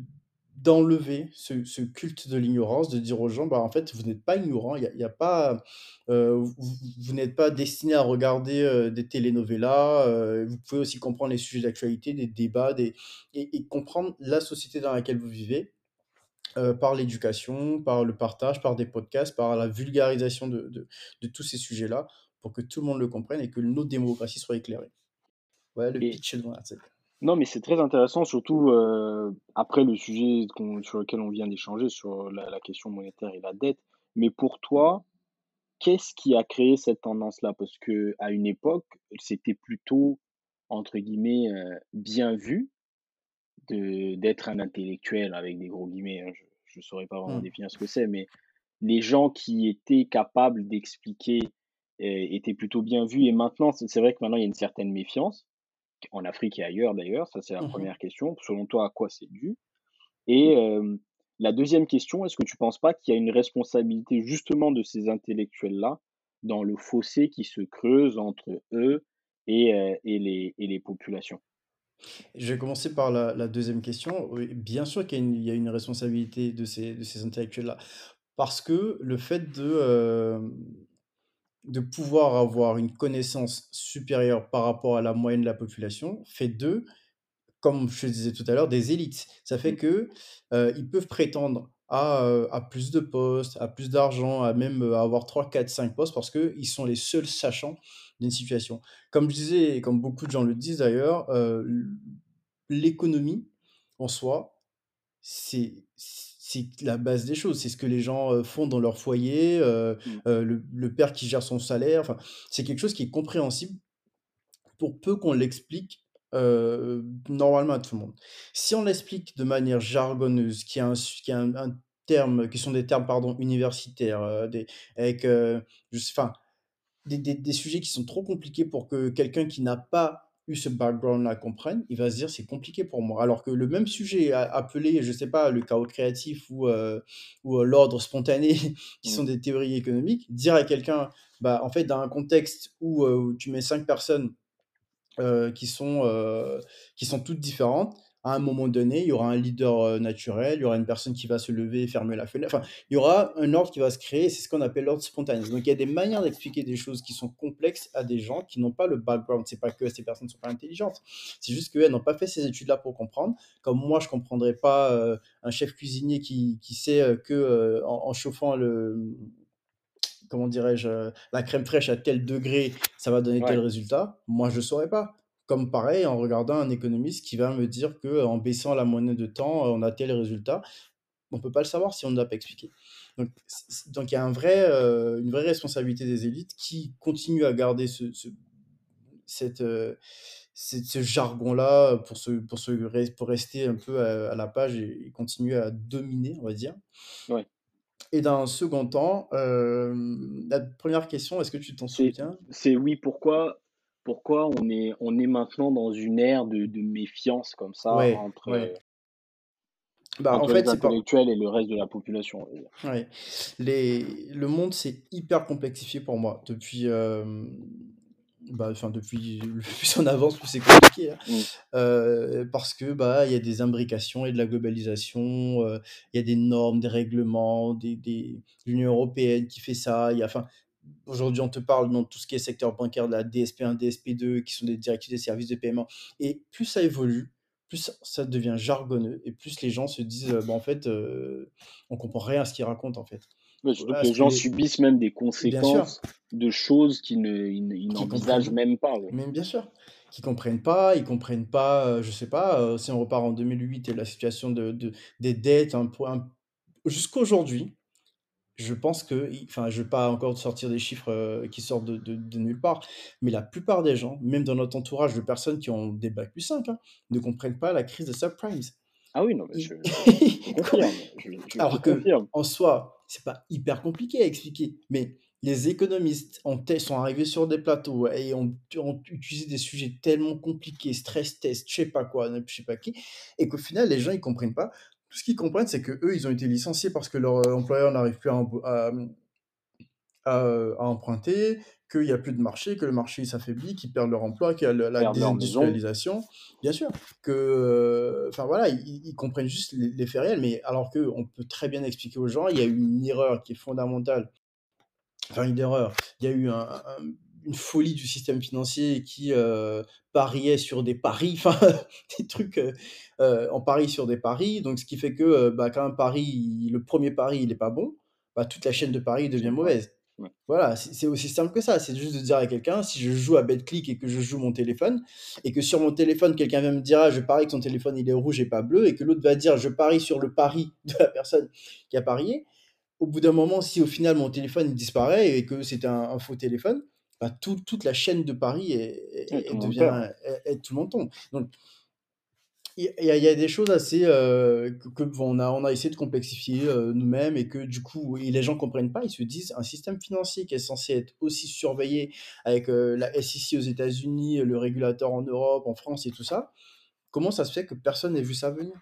d'enlever ce, ce, culte de l'ignorance, de dire aux gens, bah, en fait, vous n'êtes pas ignorant, il y a, pas, euh, vous, n'êtes pas destiné à regarder euh, des telenovelas, vous pouvez aussi comprendre les sujets d'actualité, des débats, des, et, comprendre la société dans laquelle vous vivez. par l'éducation, par le partage, par des podcasts, par la vulgarisation de, de, de tous ces sujets-là, pour que tout le monde le comprenne et que nos démocraties soient éclairées. Ouais, le pitch de l'article. Non, mais c'est très intéressant, surtout euh, après le sujet sur lequel on vient d'échanger, sur la, question monétaire et la dette. Mais pour toi, qu'est-ce qui a créé cette tendance-là? Parce que à une époque, c'était plutôt, entre guillemets, euh, bien vu d'être un intellectuel avec des gros guillemets. Hein. je ne saurais pas vraiment mmh. définir ce que c'est, mais les gens qui étaient capables d'expliquer euh, étaient plutôt bien vus. Et maintenant, c'est vrai que maintenant, il y a une certaine méfiance en Afrique et ailleurs d'ailleurs Ça, c'est la mmh première question. Selon toi, à quoi c'est dû? Et la deuxième question, est-ce que tu ne penses pas qu'il y a une responsabilité justement de ces intellectuels-là dans le fossé qui se creuse entre eux et, et, les, et les populations? Je vais commencer par la, deuxième question. bien sûr qu'il y, a une responsabilité de ces, de ces intellectuels-là. Parce que le fait de, de pouvoir avoir une connaissance supérieure par rapport à la moyenne de la population fait d'eux, comme je disais tout à l'heure, des élites. Ça fait mmh. que euh, ils peuvent prétendre à, euh, à, plus de postes, à plus d'argent, à même euh, avoir 3, 4, 5 postes parce qu'ils sont les seuls sachants d'une situation. Comme je disais, et comme beaucoup de gens le disent d'ailleurs, l'économie en soi, c'est c'est la base des choses. C'est ce que les gens font dans leur foyer, mmh. le, père qui gère son salaire. Enfin, c'est quelque chose qui est compréhensible pour peu qu'on l'explique normalement à tout le monde. Si on l'explique de manière jargonneuse, qui a un, qui un, terme, qui sont des termes pardon universitaires, des, avec, enfin, des, des, des, sujets qui sont trop compliqués pour que quelqu'un qui n'a pas eu ce background-là comprenne, il va se dire c'est compliqué pour moi. Alors que le même sujet appelé, je sais pas, le chaos créatif ou, euh, ou euh, l'ordre spontané, qui sont mmh. des théories économiques, dire à quelqu'un, bah, en fait, dans un contexte où, euh, où tu mets cinq personnes qui, sont, qui sont toutes différentes, à un moment donné, il y aura un leader euh, naturel, il y aura une personne qui va se lever et fermer la fenêtre. Enfin, il y aura un ordre qui va se créer, c'est ce qu'on appelle l'ordre spontané. Donc, il y a des manières d'expliquer des choses qui sont complexes à des gens qui n'ont pas le background. C'est pas que ces personnes ne sont pas intelligentes, c'est juste qu'elles n'ont pas fait ces études-là pour comprendre. Comme moi, je ne comprendrais pas euh, un chef cuisinier qui, qui sait euh, que en, chauffant le comment dirais-je, la crème fraîche à tel degré, ça va donner tel résultat. Moi, je ne saurais pas. Comme pareil, en regardant un économiste qui va me dire qu'en baissant la monnaie de temps, on a tel résultat. On ne peut pas le savoir si on ne l'a pas expliqué. Donc, donc il y a un vrai, euh, une vraie responsabilité des élites qui continuent à garder ce, cette, euh, ce jargon-là pour, se, pour, se, pour rester un peu à, la page et, continuer à dominer, on va dire. Ouais. Et dans un second temps, euh, la première question, est-ce que tu t'en souviens C'est oui, pourquoi? Pourquoi on est, on est maintenant dans une ère de, de méfiance comme ça entre, bah, en fait, les intellectuels et le reste de la population. Ouais. Les... Le monde s'est hyper complexifié pour moi depuis, euh, bah, enfin depuis plus on avance, plus c'est compliqué, hein. Mmh. parce que, bah, il y a des imbrications et de la globalisation, il y a des normes, des règlements, des des l'Union européenne qui fait ça, il y a enfin, aujourd'hui, on te parle dans tout ce qui est secteur bancaire de la DSP1, DSP2, qui sont des directives des services de paiement et plus ça évolue, plus ça devient jargonneux et plus les gens se disent, «Bah, en fait, on comprend rien à ce qu'ils racontent, en fait». les gens subissent même des conséquences de choses qu'ils n'envisagent même pas. Mais bien sûr, qui comprennent pas, ils comprennent pas, je sais pas, si on repart en 2008 et la situation de, des dettes, un jusqu'aujourd'hui, je pense que, enfin, je ne vais pas encore sortir des chiffres qui sortent de, nulle part, mais la plupart des gens, même dans notre entourage de personnes qui ont des bacs plus 5, hein, ne comprennent pas la crise des subprimes. Ah oui, non, mais je, confirme. Alors que, en soi, c'est pas hyper compliqué à expliquer, mais les économistes ont sont arrivés sur des plateaux et ont, ont, utilisé des sujets tellement compliqués, stress test, je sais pas quoi, je sais pas qui, et qu'au final, les gens, ils comprennent pas. Tout ce qu'ils comprennent, c'est que eux, ils ont été licenciés parce que leur euh, employeur n'arrive plus à, à, emprunter, qu'il n'y a plus de marché, que le marché s'affaiblit, qu'ils perdent leur emploi, qu'il y a la désindustrialisation. Bien sûr, que, euh, enfin voilà, ils, comprennent juste les, faits réels, mais alors qu'on peut très bien expliquer aux gens, il y a eu une erreur qui est fondamentale, enfin une erreur, il y a eu une folie du système financier qui euh, pariait sur des paris, enfin des trucs euh, en pari sur des paris, donc ce qui fait que bah, quand un pari, le premier pari, il n'est pas bon, bah, toute la chaîne de paris devient mauvaise. Voilà, c'est aussi simple que ça. C'est juste de dire à quelqu'un, si je joue à BetClick et que je joue mon téléphone, et que sur mon téléphone, quelqu'un vient me dire, ah, je parie que son téléphone il est rouge et pas bleu, et que l'autre va dire, je parie sur le pari de la personne qui a parié. Au bout d'un moment, si au final mon téléphone il disparaît et que c'est un, faux téléphone, bah, toute la chaîne de paris est, devient, tout le tombe. Donc, il y, a, y a des choses assez euh, que, on, a, on a essayé de complexifier euh, nous-mêmes et que du coup et les gens comprennent pas ils se disent un système financier qui est censé être aussi surveillé avec euh, la SEC aux États-Unis le régulateur en Europe en France et tout ça comment ça se fait que personne n'ait vu ça venir?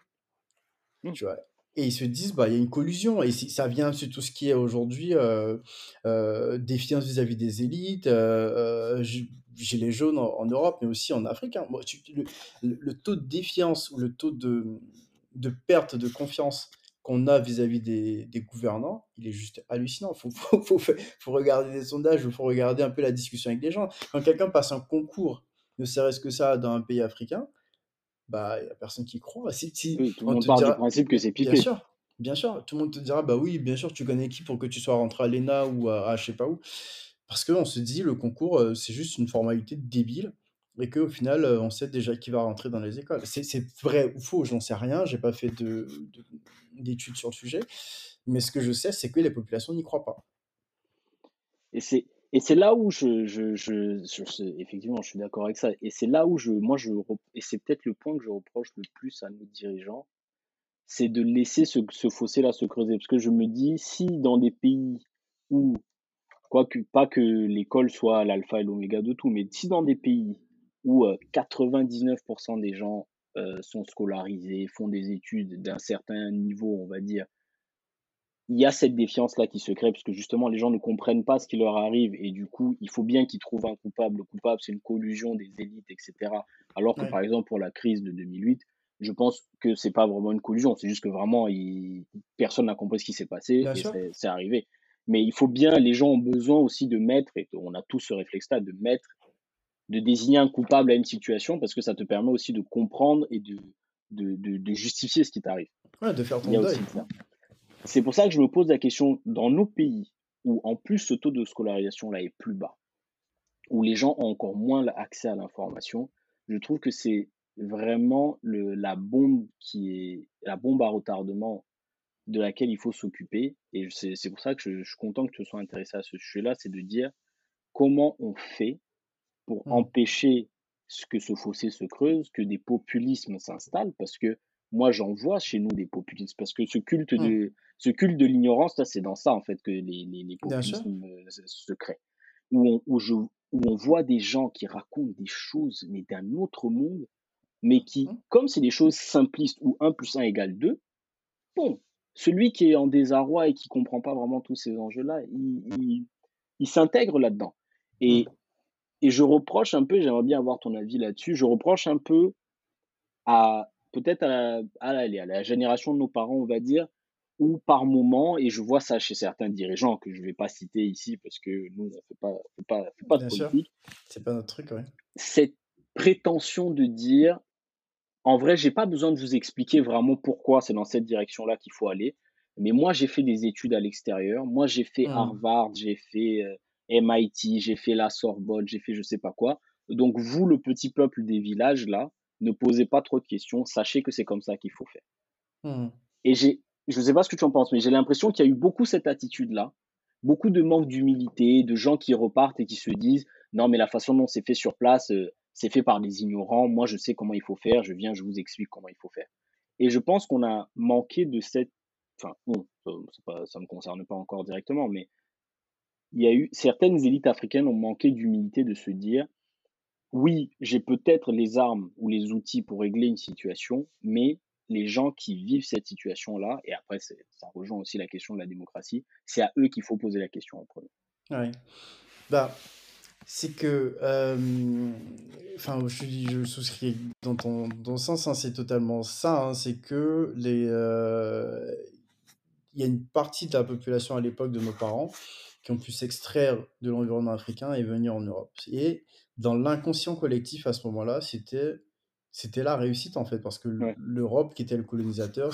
Mmh. tu vois et ils se disent bah il y a une collusion et ça vient sur tout ce qui est aujourd'hui défiance vis-à-vis des élites les jaunes en, Europe, mais aussi en Afrique. Hein. le, taux de défiance ou le taux de, de perte de confiance qu'on a vis-à-vis des, des, gouvernants, il est juste hallucinant. Il faut, regarder des sondages, il faut regarder un peu la discussion avec les gens. Quand quelqu'un passe un concours, ne serait-ce que ça, dans un pays africain, bah, il n'y a personne qui croit. Si, si, tout le monde part du principe que c'est piqué. Bien sûr, bien sûr, tout le monde te dira, bah oui, bien sûr, tu connais qui pour que tu sois rentré à l'ENA ou à, à je sais pas où. Parce qu'on se dit, le concours, c'est juste une formalité débile et qu'au final, on sait déjà qui va rentrer dans les écoles. C'est vrai ou faux, j'en sais rien, j'ai pas fait d'études sur le sujet, mais ce que je sais, c'est que les populations n'y croient pas. Et c'est et c'est là où je, je, je, effectivement, je suis d'accord avec ça. Et c'est là où je, moi, je, et c'est peut-être le point que je reproche le plus à nos dirigeants, c'est de laisser ce, ce fossé-là se creuser. Parce que je me dis, si dans des pays où Quoique, pas que l'école soit l'alpha et l'oméga de tout, mais si dans des pays où 99% euh, des gens euh, sont scolarisés, font des études d'un certain niveau, on va dire, il y a cette défiance-là qui se crée parce que justement les gens ne comprennent pas ce qui leur arrive et du coup il faut bien qu'ils trouvent un coupable. Le coupable c'est une collusion des élites, etc. Alors que par exemple pour la crise de 2008, je pense que c'est pas vraiment une collusion, c'est juste que vraiment personne n'a compris ce qui s'est passé et c'est arrivé. Mais il faut bien, les gens ont besoin aussi de mettre, et on a tous ce réflexe-là, de mettre, de désigner un coupable à une situation parce que ça te permet aussi de comprendre et de, de, de, justifier ce qui t'arrive. Ouais, de faire ton deuil. C'est pour ça que je me pose la question, dans nos pays où en plus ce taux de scolarisation-là est plus bas, où les gens ont encore moins accès à l'information, je trouve que c'est vraiment le, la bombe qui est la bombe à retardement de laquelle il faut s'occuper. Et c'est pour ça que je, suis content que tu sois intéressé à ce sujet-là, c'est de dire comment on fait pour mmh. empêcher ce que ce fossé se creuse, que des populismes s'installent, parce que moi j'en vois chez nous des populismes, parce que ce culte mmh. de, ce culte de l'ignorance, c'est dans ça en fait que les, les, populismes euh, se créent. Où on, où, je, où on voit des gens qui racontent des choses, mais d'un autre monde, mais qui, mmh. comme c'est des choses simplistes, où 1 plus 1 égale 2, bon, celui qui est en désarroi et qui comprend pas vraiment tous ces enjeux-là, il, il, s'intègre là-dedans. Et et je reproche un peu, j'aimerais bien avoir ton avis là-dessus, je reproche un peu à peut-être à, à, la génération de nos parents, on va dire, ou par moment, et je vois ça chez certains dirigeants que je ne vais pas citer ici parce que nous, on ne fait pas, fait pas, fait pas de politique. C'est pas notre truc, ouais. Cette prétention de dire, en vrai, j'ai pas besoin de vous expliquer vraiment pourquoi c'est dans cette direction-là qu'il faut aller. Mais moi, j'ai fait des études à l'extérieur. Moi, j'ai fait mmh. Harvard, j'ai fait euh, MIT, j'ai fait la Sorbonne, j'ai fait je sais pas quoi. Donc, vous, le petit peuple des villages, là, ne posez pas trop de questions. Sachez que c'est comme ça qu'il faut faire. Mmh. Et j'ai je ne sais pas ce que tu en penses, mais j'ai l'impression qu'il y a eu beaucoup cette attitude-là, beaucoup de manque d'humilité, de gens qui repartent et qui se disent non, mais la façon dont c'est fait sur place, euh, c'est fait par des ignorants. Moi, je sais comment il faut faire. Je viens, je vous explique comment il faut faire. Et je pense qu'on a manqué de cette. Enfin, bon, ça ne me concerne pas encore directement, mais il y a eu certaines élites africaines ont manqué d'humilité de se dire oui, j'ai peut-être les armes ou les outils pour régler une situation, mais les gens qui vivent cette situation-là, et après, ça rejoint aussi la question de la démocratie, c'est à eux qu'il faut poser la question en premier. Oui. Bah, c'est que, euh, enfin, je, je souscris dans ton, sens, hein, c'est totalement ça, hein, c'est que les, euh, il y a une partie de la population à l'époque de nos parents qui ont pu s'extraire de l'environnement africain et venir en Europe. Et dans l'inconscient collectif à ce moment-là, c'était c'était la réussite en fait, parce que l'Europe, qui était le colonisateur,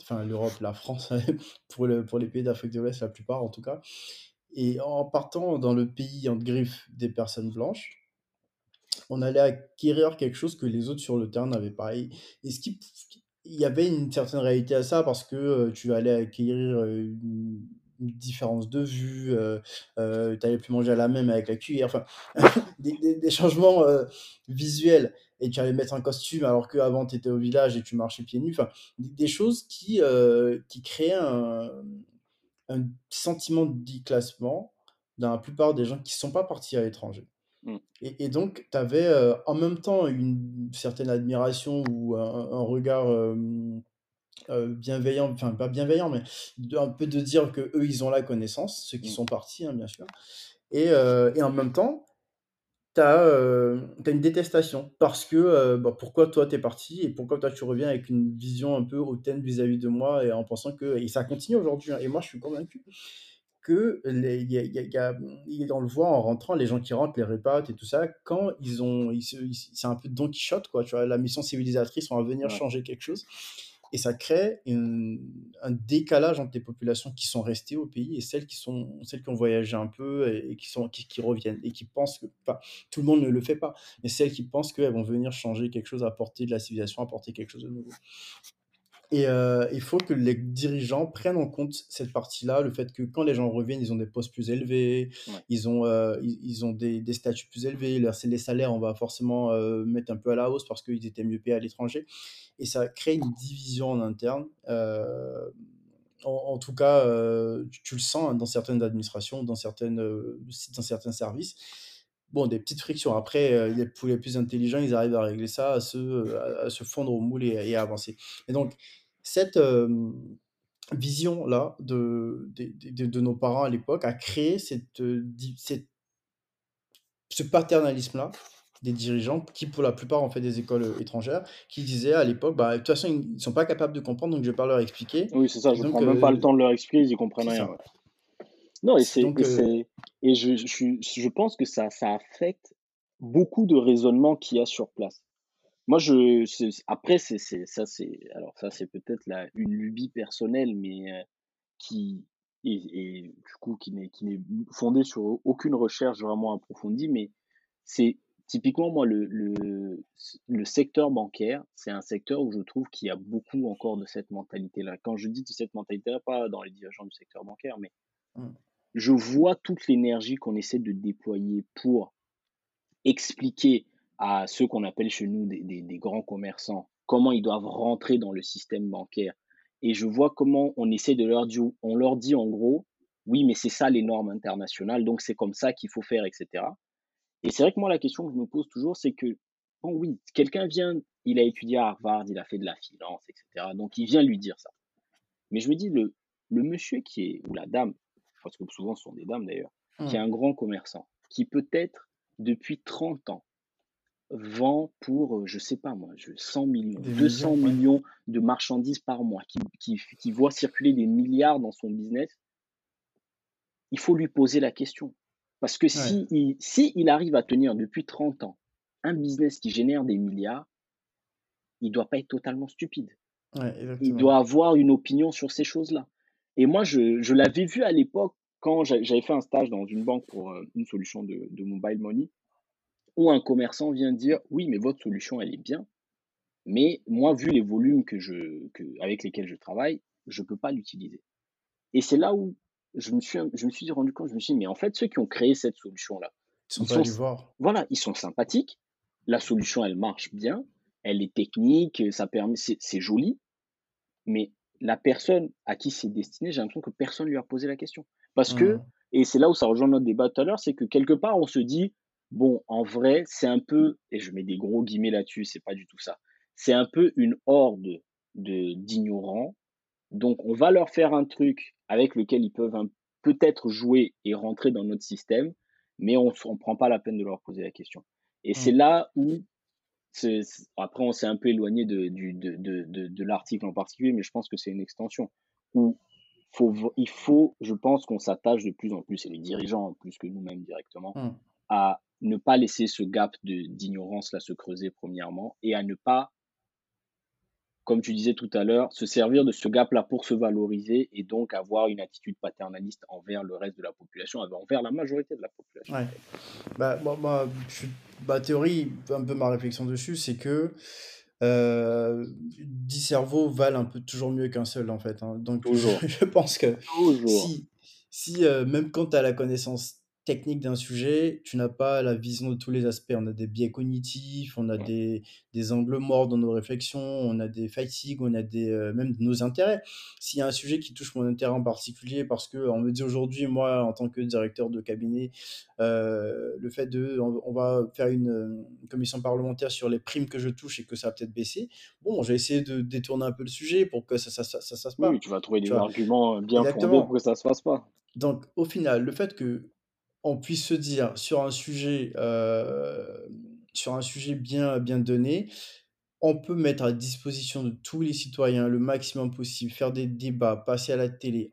enfin l'Europe, la France, pour, le, pour les pays d'Afrique de l'Ouest, la plupart en tout cas, et en partant dans le pays en griffe des personnes blanches, on allait acquérir quelque chose que les autres sur le terrain n'avaient pas. Et, ce qui, il y avait une certaine réalité à ça parce que tu allais acquérir une, différence de vue, tu allais plus manger à la même avec la cuillère, enfin, des, changements visuels et tu allais mettre un costume alors qu'avant tu étais au village et tu marchais pieds nus. Enfin, des, choses qui, qui créaient un, un sentiment de déclassement dans la plupart des gens qui ne sont pas partis à l'étranger. Mmh. Et, et, donc, tu avais euh, en même temps une certaine admiration ou un, regard euh, bienveillant, enfin pas bienveillant, mais un peu de dire que eux ils ont la connaissance, ceux qui mmh. sont partis, hein, bien sûr. Et, et en même temps, tu as, euh, une détestation parce que euh, bah, pourquoi toi tu es parti et pourquoi toi tu reviens avec une vision un peu hautaine vis-à-vis de moi et en pensant que et ça continue aujourd'hui hein, et moi je suis convaincu que les, y a, y a, on le voit en rentrant les gens qui rentrent les répates et tout ça quand ils ont c'est un peu Don Quichotte quoi tu vois la mission civilisatrice va venir changer quelque chose et ça crée un décalage entre les populations qui sont restées au pays et celles qui, sont, celles qui ont voyagé un peu et, qui, sont, qui, qui, reviennent et qui pensent que, enfin, tout le monde ne le fait pas, mais celles qui pensent qu'elles vont venir changer quelque chose, apporter de la civilisation, apporter quelque chose de nouveau. Et euh, il faut que les dirigeants prennent en compte cette partie-là, le fait que quand les gens reviennent, ils ont des postes plus élevés, ils ont, euh, ils, ont des, des, statuts plus élevés, les salaires, on va forcément euh, mettre un peu à la hausse parce qu'ils étaient mieux payés à l'étranger. Et ça crée une division en interne. En, tout cas, tu, le sens hein, dans certaines administrations, dans, certaines, dans certains services bon, des petites frictions. Après, les, pour les plus intelligents, ils arrivent à régler ça, à se, à, se fondre au moule et, à avancer. Et donc, cette vision-là de, de, de, nos parents à l'époque a créé cette, cette ce paternalisme-là des dirigeants qui, pour la plupart, ont fait des écoles étrangères, qui disaient à l'époque, bah, de toute façon, ils ne sont pas capables de comprendre, donc je vais pas leur expliquer. Oui, c'est ça, je ne prends même pas le temps de leur expliquer, ils n'y comprennent rien. Non, et, c'est, et, je, je, je, pense que ça, ça affecte beaucoup de raisonnements qu'il y a sur place. Moi, je, après, c'est, ça, c'est, alors ça, c'est peut-être la, une lubie personnelle, mais euh, qui, et, du coup, qui n'est, qui n'est fondée sur aucune recherche vraiment approfondie, mais c'est typiquement, moi, le, le, le secteur bancaire, c'est un secteur où je trouve qu'il y a beaucoup encore de cette mentalité-là. Quand je dis de cette mentalité-là, pas dans les dirigeants du secteur bancaire, mais mmh. Je vois toute l'énergie qu'on essaie de déployer pour expliquer à ceux qu'on appelle chez nous des, grands commerçants, comment ils doivent rentrer dans le système bancaire. Et je vois comment on essaie de leur dire, on leur dit en gros, oui, mais c'est ça les normes internationales, donc c'est comme ça qu'il faut faire, etc. Et c'est vrai que moi, la question que je me pose toujours, c'est que, bon, oui, quelqu'un vient, il a étudié à Harvard, il a fait de la finance, etc. Donc, il vient lui dire ça. Mais je me dis, le monsieur qui est, ou la dame, parce que souvent ce sont des dames d'ailleurs, qui est mmh. un grand commerçant, qui peut-être depuis 30 ans, vend pour, je sais pas moi, 100 millions, 200 millions, de marchandises par mois, qui, qui, qui voit circuler des milliards dans son business, il faut lui poser la question. Parce que si, il, si il arrive à tenir depuis 30 ans un business qui génère des milliards, il ne doit pas être totalement stupide. il doit avoir une opinion sur ces choses-là. Et moi, je, je l'avais vu à l'époque quand j'avais fait un stage dans une banque pour euh, une solution de, de mobile money, où un commerçant vient dire oui, mais votre solution, elle est bien, mais moi, vu les volumes que je, que, avec lesquels je travaille, je ne peux pas l'utiliser. Et c'est là où je me suis, je me suis rendu compte, je me suis dit, mais en fait, ceux qui ont créé cette solution-là, ils sont, voir. Voilà, ils sont sympathiques. La solution, elle marche bien. Elle est technique, ça permet, c'est joli. Mais la personne à qui c'est destiné, j'ai l'impression que personne lui a posé la question. Parce que, mmh. et c'est là où ça rejoint notre débat tout à l'heure, c'est que quelque part, on se dit, bon, en vrai, c'est un peu, et je mets des gros guillemets là-dessus, c'est pas du tout ça. C'est un peu une horde de d'ignorants. Donc, on va leur faire un truc avec lequel ils peuvent peut-être jouer et rentrer dans notre système, mais on ne prend pas la peine de leur poser la question. Et c'est mmh. là où, après on s'est un peu éloigné de, de, de, l'article en particulier, mais je pense que c'est une extension, où faut, il faut, je pense qu'on s'attache de plus en plus, et les dirigeants plus que nous-mêmes directement, mmh. à ne pas laisser ce gap d'ignorance là se creuser premièrement, et à ne pas comme tu disais tout à l'heure, se servir de ce gap-là pour se valoriser et donc avoir une attitude paternaliste envers le reste de la population, envers la majorité de la population. Ouais. Bah, ma théorie, un peu ma réflexion dessus, c'est que euh, 10 cerveaux valent un peu toujours mieux qu'un seul, en fait. Hein. Donc, Je, pense que si, si euh, même quand tu as la connaissance technique d'un sujet, tu n'as pas la vision de tous les aspects. On a des biais cognitifs, on a des, des angles morts dans nos réflexions, on a des fatigues, on a des, euh, même nos intérêts. S'il y a un sujet qui touche mon intérêt en particulier, parce que on me dit aujourd'hui, moi, en tant que directeur de cabinet, euh, le fait de, on, va faire une, commission parlementaire sur les primes que je touche et que ça va peut-être baisser. Bon, j'ai essayé de détourner un peu le sujet pour que ça, ça, ça, ça, se passe pas. Oui, tu vas trouver des arguments bien fondés pour que ça se fasse pas. Donc, au final, le fait que on puisse se dire sur un sujet, euh, sur un sujet bien, bien donné, on peut mettre à disposition de tous les citoyens le maximum possible, faire des débats, passer à la télé.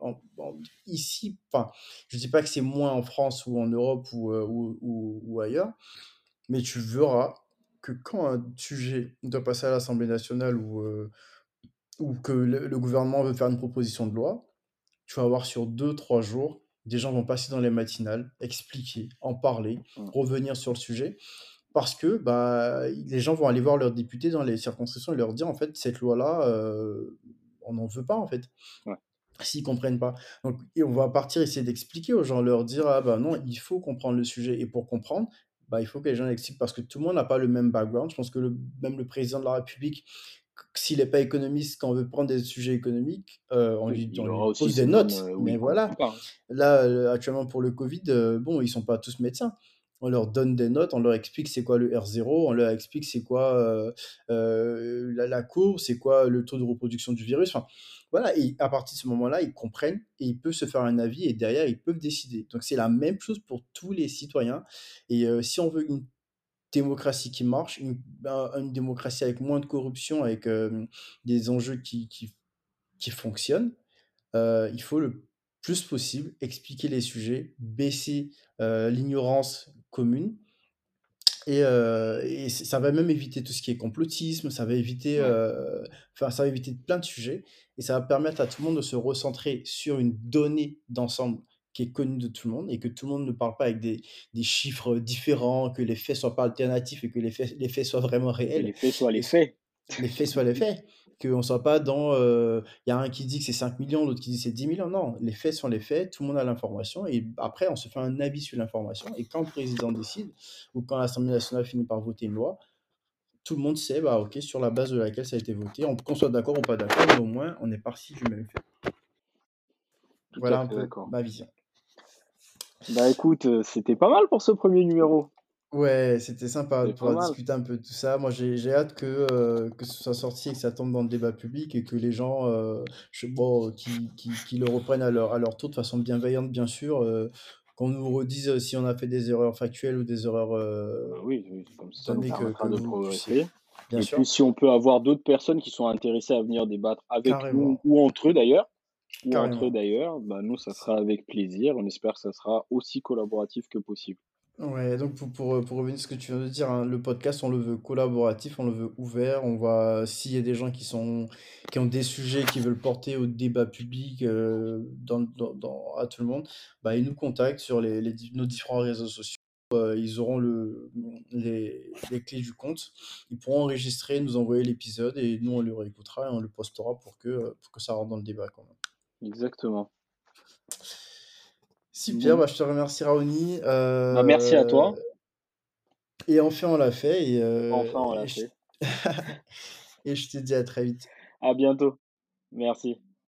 ici, enfin, je ne dis pas que c'est moins en France ou en Europe ou, euh, ou, ailleurs, mais tu verras que quand un sujet doit passer à l'Assemblée nationale ou, euh, ou que le, le, gouvernement veut faire une proposition de loi, tu vas avoir sur deux, trois jours des gens vont passer dans les matinales, expliquer, en parler, revenir sur le sujet, parce que bah, les gens vont aller voir leurs députés dans les circonscriptions et leur dire, en fait, cette loi-là, euh, on n'en veut pas, en fait. S'ils comprennent pas. Donc, et on va partir essayer d'expliquer aux gens, leur dire, ah bah non, il faut comprendre le sujet. Et pour comprendre, bah, il faut que les gens l'expliquent parce que tout le monde n'a pas le même background. Je pense que le, même le président de la République s'il n'est pas économiste, quand on veut prendre des sujets économiques, euh, on, lui, pose des notes. Euh, mais voilà, là, euh, actuellement pour le Covid, bon, ils sont pas tous médecins. On leur donne des notes, on leur explique c'est quoi le R0, on leur explique c'est quoi la, la, courbe, c'est quoi le taux de reproduction du virus. Enfin, voilà, et à partir de ce moment-là, ils comprennent et ils peuvent se faire un avis et derrière, ils peuvent décider. Donc, c'est la même chose pour tous les citoyens. Et si on veut une démocratie qui marche, une, ben, une démocratie avec moins de corruption, avec des enjeux qui, qui, qui fonctionnent, il faut le plus possible expliquer les sujets, baisser l'ignorance commune. Et, et, ça va même éviter tout ce qui est complotisme, ça va éviter, enfin, ça va éviter plein de sujets, et ça va permettre à tout le monde de se recentrer sur une donnée d'ensemble qui est connu de tout le monde et que tout le monde ne parle pas avec des, des chiffres différents, que les faits soient pas alternatifs et que les faits, les faits soient vraiment réels. Que les faits soient les faits. Les faits soient les faits. Qu'on ne soit pas dans. Il euh, y a un qui dit que c'est 5 millions, l'autre qui dit que c'est 10 millions. Non, les faits sont les faits, tout le monde a l'information et après, on se fait un avis sur l'information. Et quand le président décide ou quand l'Assemblée nationale finit par voter une loi, tout le monde sait, bah, ok, sur la base de laquelle ça a été voté, qu'on soit d'accord ou pas d'accord, mais au moins, on est parti du même fait. voilà un peu ma vision. Bah écoute, euh, c'était pas mal pour ce premier numéro. Ouais, c'était sympa de pouvoir discuter un peu de tout ça. Moi, j'ai hâte que, euh, que ce soit sorti et que ça tombe dans le débat public et que les gens euh, je, bon, qui, qui, qui le reprennent à leur, à leur tour de façon bienveillante, bien sûr, qu'on nous redise si on a fait des erreurs factuelles ou des erreurs. Bah oui, comme ça, nous permettra de progresser. Bien et sûr. puis, si on peut avoir d'autres personnes qui sont intéressées à venir débattre avec nous ou entre eux d'ailleurs, ou entre eux d'ailleurs, bah, nous, ça sera avec plaisir. On espère que ça sera aussi collaboratif que possible. Ouais, donc pour, pour, pour revenir à ce que tu viens de dire, hein, le podcast, on le veut collaboratif, on le veut ouvert. On va, s'il y a des gens qui sont, qui ont des sujets qu'ils veulent porter au débat public euh, dans, dans, à tout le monde, bah, ils nous contactent sur les, les nos différents réseaux sociaux. Euh, ils auront le, les, les clés du compte. Ils pourront enregistrer, nous envoyer l'épisode et nous, on le réécoutera et on le postera pour que, pour que ça rentre dans le débat quand même. Exactement. Super, bah, je te remercie Raoni. Bah, merci à toi. Euh, et enfin on l'a fait. Et, euh, enfin on l'a et fait. Je... et je te dis à très vite. À bientôt. Merci.